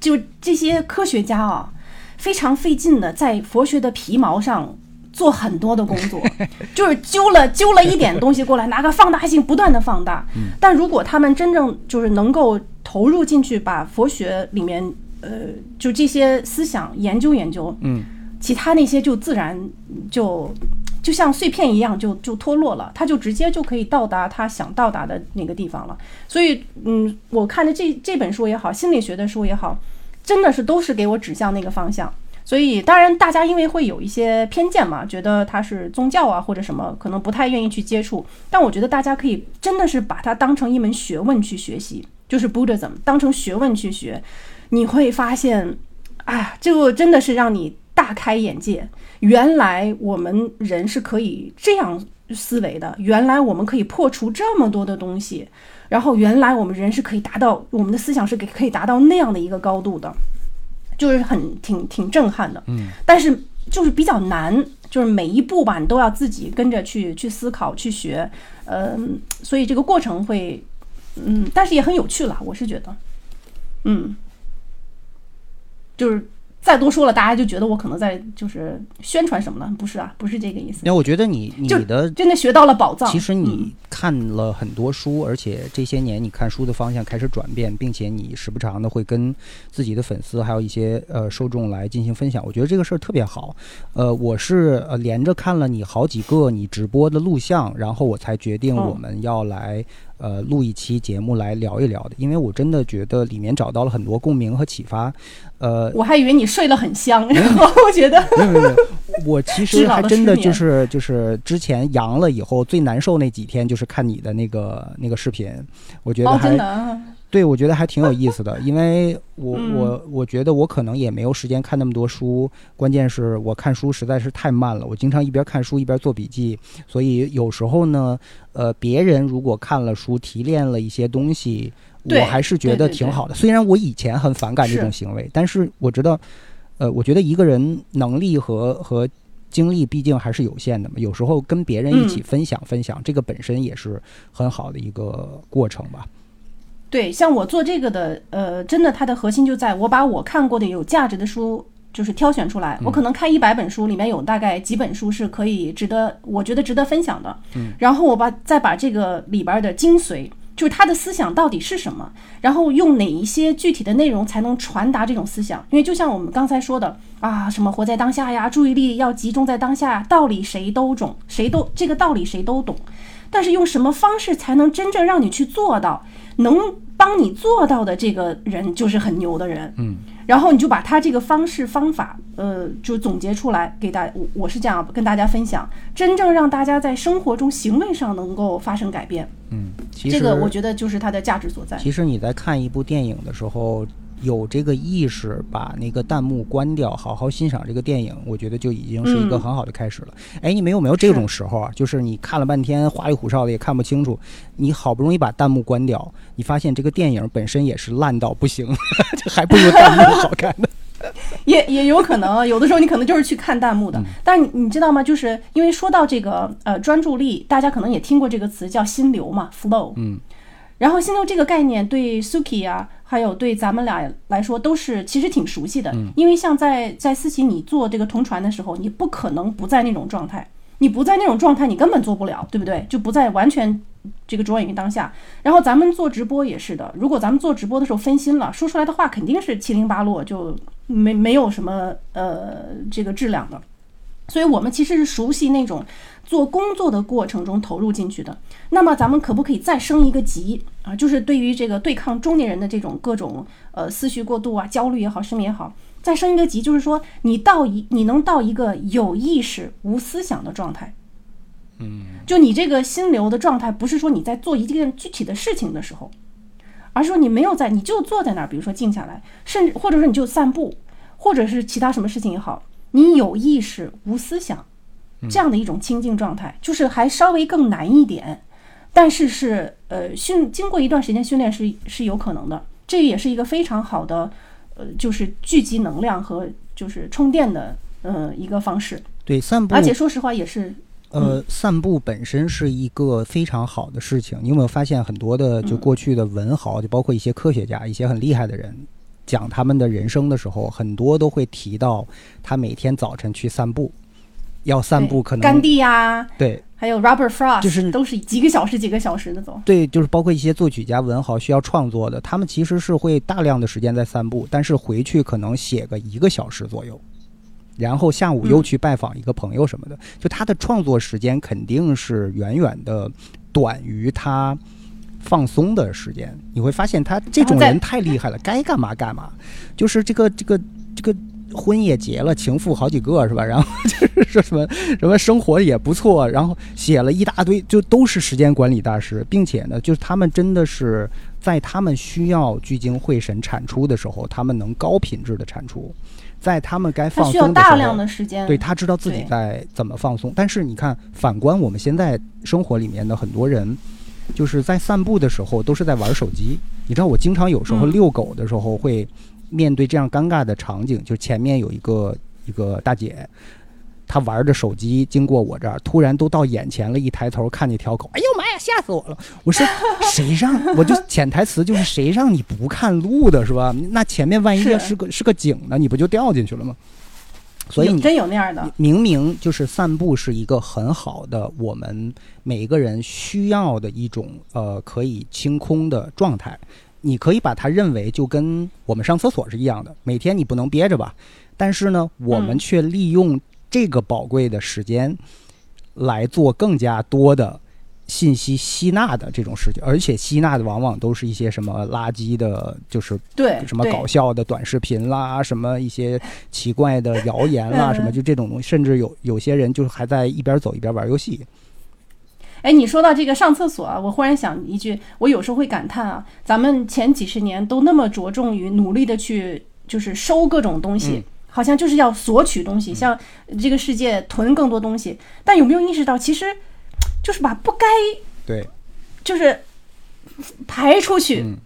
就这些科学家啊，非常费劲的在佛学的皮毛上做很多的工作，就是揪了揪了一点东西过来，拿个放大镜不断的放大。但如果他们真正就是能够投入进去，把佛学里面呃就这些思想研究研究，嗯，其他那些就自然就。就像碎片一样，就就脱落了，他就直接就可以到达他想到达的那个地方了。所以，嗯，我看的这这本书也好，心理学的书也好，真的是都是给我指向那个方向。所以，当然大家因为会有一些偏见嘛，觉得它是宗教啊或者什么，可能不太愿意去接触。但我觉得大家可以真的是把它当成一门学问去学习，就是 Buddhism 当成学问去学，你会发现，啊，这个真的是让你大开眼界。原来我们人是可以这样思维的，原来我们可以破除这么多的东西，然后原来我们人是可以达到我们的思想是给可以达到那样的一个高度的，就是很挺挺震撼的。嗯，但是就是比较难，就是每一步吧，你都要自己跟着去去思考去学，嗯，所以这个过程会，嗯，但是也很有趣了，我是觉得，嗯，就是。再多说了，大家就觉得我可能在就是宣传什么了？不是啊，不是这个意思。那我觉得你你的真的学到了宝藏。其实你看了很多书，而且这些年你看书的方向开始转变，并且你时不常的会跟自己的粉丝还有一些呃受众来进行分享。我觉得这个事儿特别好。呃，我是呃连着看了你好几个你直播的录像，然后我才决定我们要来。呃，录一期节目来聊一聊的，因为我真的觉得里面找到了很多共鸣和启发。呃，我还以为你睡得很香，然后 我觉得没有没有，我其实还真的就是就是之前阳了以后最难受那几天，就是看你的那个那个视频，我觉得还。对，我觉得还挺有意思的，因为我我我觉得我可能也没有时间看那么多书，关键是我看书实在是太慢了，我经常一边看书一边做笔记，所以有时候呢，呃，别人如果看了书提炼了一些东西，我还是觉得挺好的。虽然我以前很反感这种行为，但是我知道，呃，我觉得一个人能力和和精力毕竟还是有限的嘛，有时候跟别人一起分享分享，这个本身也是很好的一个过程吧。对，像我做这个的，呃，真的，它的核心就在我把我看过的有价值的书，就是挑选出来。我可能看一百本书，里面有大概几本书是可以值得，我觉得值得分享的。嗯，然后我把再把这个里边的精髓就是他的思想到底是什么，然后用哪一些具体的内容才能传达这种思想？因为就像我们刚才说的啊，什么活在当下呀，注意力要集中在当下，道理谁都懂，谁都这个道理谁都懂，但是用什么方式才能真正让你去做到？能帮你做到的这个人就是很牛的人，嗯，然后你就把他这个方式方法，呃，就总结出来给大我我是这样跟大家分享，真正让大家在生活中行为上能够发生改变，嗯，这个我觉得就是它的价值所在。其实你在看一部电影的时候，有这个意识，把那个弹幕关掉，好好欣赏这个电影，我觉得就已经是一个嗯很好的开始了。哎、你们有没有这种时候啊？就是你看了半天花里胡哨的也看不清楚，你好不容易把弹幕关掉，你发现这个电影本身也是烂到不行，这还不如弹幕好看呢。也也有可能，有的时候你可能就是去看弹幕嗯的。但是你你知道吗？就是因为说到这个呃专注力，大家可能也听过这个词叫心流嘛，flow。嗯。然后心流这个概念对 Suki 啊，还有对咱们俩来说都是其实挺熟悉的，嗯因为像在在思琪你做这个同传的时候，你不可能不在那种状态，你不在那种状态，你根本做不了，对不对？就不在完全这个着眼于当下。然后咱们做直播也是的，如果咱们做直播的时候分心了，说出来的话肯定是七零八落，就没没有什么呃这个质量的。所以我们其实是熟悉那种做工作的过程中投入进去的。那么咱们可不可以再升一个级啊？就是对于这个对抗中年人的这种各种呃思绪过度啊、焦虑也好、失眠也好，再升一个级，就是说你到一你能到一个有意识无思想的状态。嗯，就你这个心流的状态，不是说你在做一件具体的事情的时候，而是说你没有在，你就坐在那儿，比如说静下来，甚至或者说你就散步，或者是其他什么事情也好，你有意识无思想，这样的一种清静状态，就是还稍微更难一点，但是是呃训经过一段时间训练是是有可能的，这也是一个非常好的呃就是聚集能量和就是充电的呃一个方式，对，散步而且说实话也是呃，散步本身是一个非常好的事情。你有没有发现很多的就过去的文豪，就包括一些科学家、一些很厉害的人，讲他们的人生的时候，很多都会提到他每天早晨去散步。要散步可能甘地呀、对还有 Robert Frost，就是都是几个小时几个小时的走。对，就是包括一些作曲家、文豪需要创作的，他们其实是会大量的时间在散步，但是回去可能写个一个小时左右，然后下午又去拜访一个朋友什么的，就他的创作时间肯定是远远的短于他放松的时间。你会发现他这种人太厉害了，该干嘛干嘛，就是这个这个这个。婚也结了，情妇好几个是吧？然后就是说什么什么生活也不错，然后写了一大堆，就都是时间管理大师，并且呢，就是他们真的是在他们需要聚精会神产出的时候，他们能高品质的产出，在他们该放松的时候，要大量的时间。对他知道自己在怎么放松。但是你看，反观我们现在生活里面的很多人，就是在散步的时候都是在玩手机。你知道，我经常有时候嗯遛狗的时候会面对这样尴尬的场景，就前面有一个一个大姐。她玩着手机经过我这儿，突然都到眼前了，一抬头看见条狗，哎呦妈呀，吓死我了！我说 谁让我就潜台词就是谁让你不看路的是吧？那前面万一要是个是个井呢，你不就掉进去了吗？所以你真有那样的。明明就是散步是一个很好的，我们每一个人需要的一种呃可以清空的状态。你可以把它认为就跟我们上厕所是一样的，每天你不能憋着吧，但是呢，我们嗯却利用这个宝贵的时间来做更加多的信息吸纳的这种事情，而且吸纳的往往都是一些什么垃圾的，就是对，什么搞笑的短视频啦，什么一些奇怪的谣言啦，嗯什么就这种东西，甚至有有些人就是还在一边走一边玩游戏。哎，你说到这个上厕所啊，我忽然想一句，我有时候会感叹啊，咱们前几十年都那么着重于努力的去就是收各种东西，嗯好像就是要索取东西，向这个世界囤更多东西，但有没有意识到，其实就是把不该对，就是排出去。嗯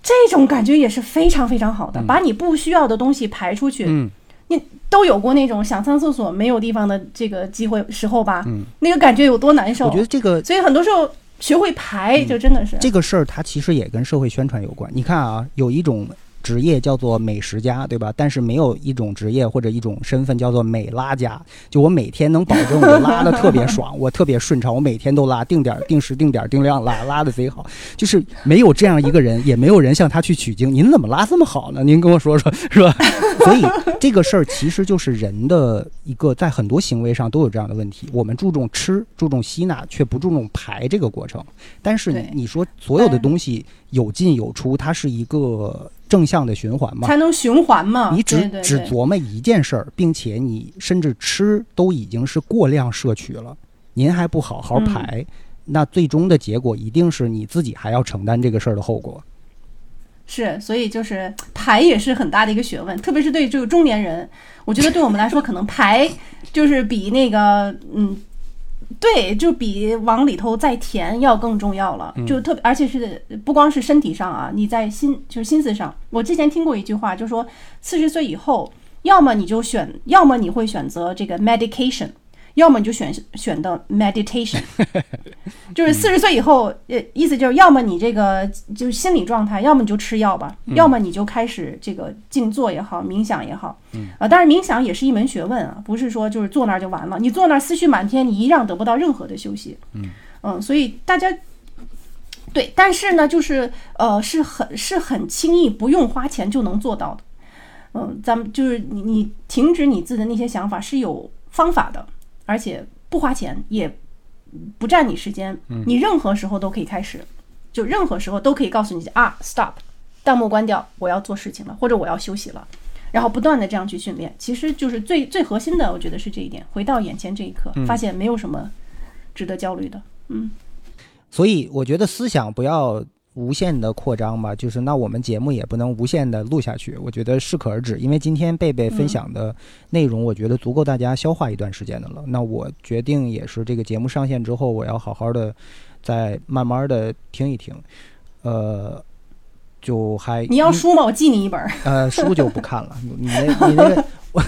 这种感觉也是非常非常好的，把你不需要的东西排出去。嗯，你都有过那种想上厕所没有地方的这个机会时候吧？嗯，那个感觉有多难受？我觉得这个所以很多时候学会排，就真的是这个事儿它其实也跟社会宣传有关。你看啊，有一种职业叫做美食家，对吧？但是没有一种职业或者一种身份叫做美拉家。就我每天能保证我拉的 特别爽，我特别顺畅，我每天都拉，定点、定时、定点、定量拉，拉的贼好。就是没有这样一个人，也没有人向他去取经。您怎么拉这么好呢？您跟我说说，是吧？所以这个事儿其实就是人的一个在很多行为上都有这样的问题。我们注重吃，注重吸纳，却不注重排这个过程。但是对你说所有的东西有进有出，它是一个正向的循环嘛？才能循环嘛。你只只琢磨一件事儿，并且你甚至吃都已经是过量摄取了，您还不好好嗯排，那最终的结果一定是你自己还要承担这个事儿的后果。是，所以就是排也是很大的一个学问，特别是对这个中年人，我觉得对我们来说，可能排就是比那个嗯。对，就比往里头再填要更重要了，就特别，而且是不光是身体上啊，你在心就是心思上。我之前听过一句话，就说四十岁以后，要么你就选，要么你会选择这个 medication，要么你就选选的 meditation。就是四十岁以后，呃，意思就是要么你这个就是心理状态，要么你就吃药吧，要么你就开始这个静坐也好，冥想也好，啊，当然冥想也是一门学问啊，不是说就是坐那儿就完了，你坐那儿思绪满天，你一样得不到任何的休息，嗯所以大家。对，但是呢，就是呃，是很是很轻易不用花钱就能做到的，嗯，咱们就是你你停止你自己的那些想法是有方法的，而且不花钱也不占你时间，你任何时候都可以开始，就任何时候都可以告诉你啊，stop，弹幕关掉，我要做事情了，或者我要休息了，然后不断的这样去训练，其实就是最最核心的，我觉得是这一点，回到眼前这一刻，发现没有什么值得焦虑的，嗯，所以我觉得思想不要无限的扩张吧，就是那我们节目也不能无限的录下去，我觉得适可而止。因为今天贝贝分享的内容，我觉得足够大家消化一段时间的了。那我决定也是这个节目上线之后，我要好好的再慢慢的听一听，呃。就还你要书吗？我寄你一本儿。呃书就不看了，你你那你那个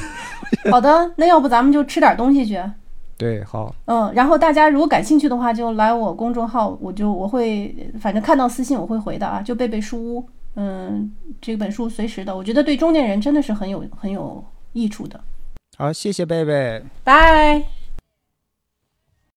好的，那要不咱们就吃点东西去。对好嗯，然后大家如果感兴趣的话，就来我公众号，我就我会反正看到私信我会回的啊，就贝贝书屋，嗯，这本书随时的，我觉得对中年人真的是很有很有益处的。好，谢谢贝贝。拜。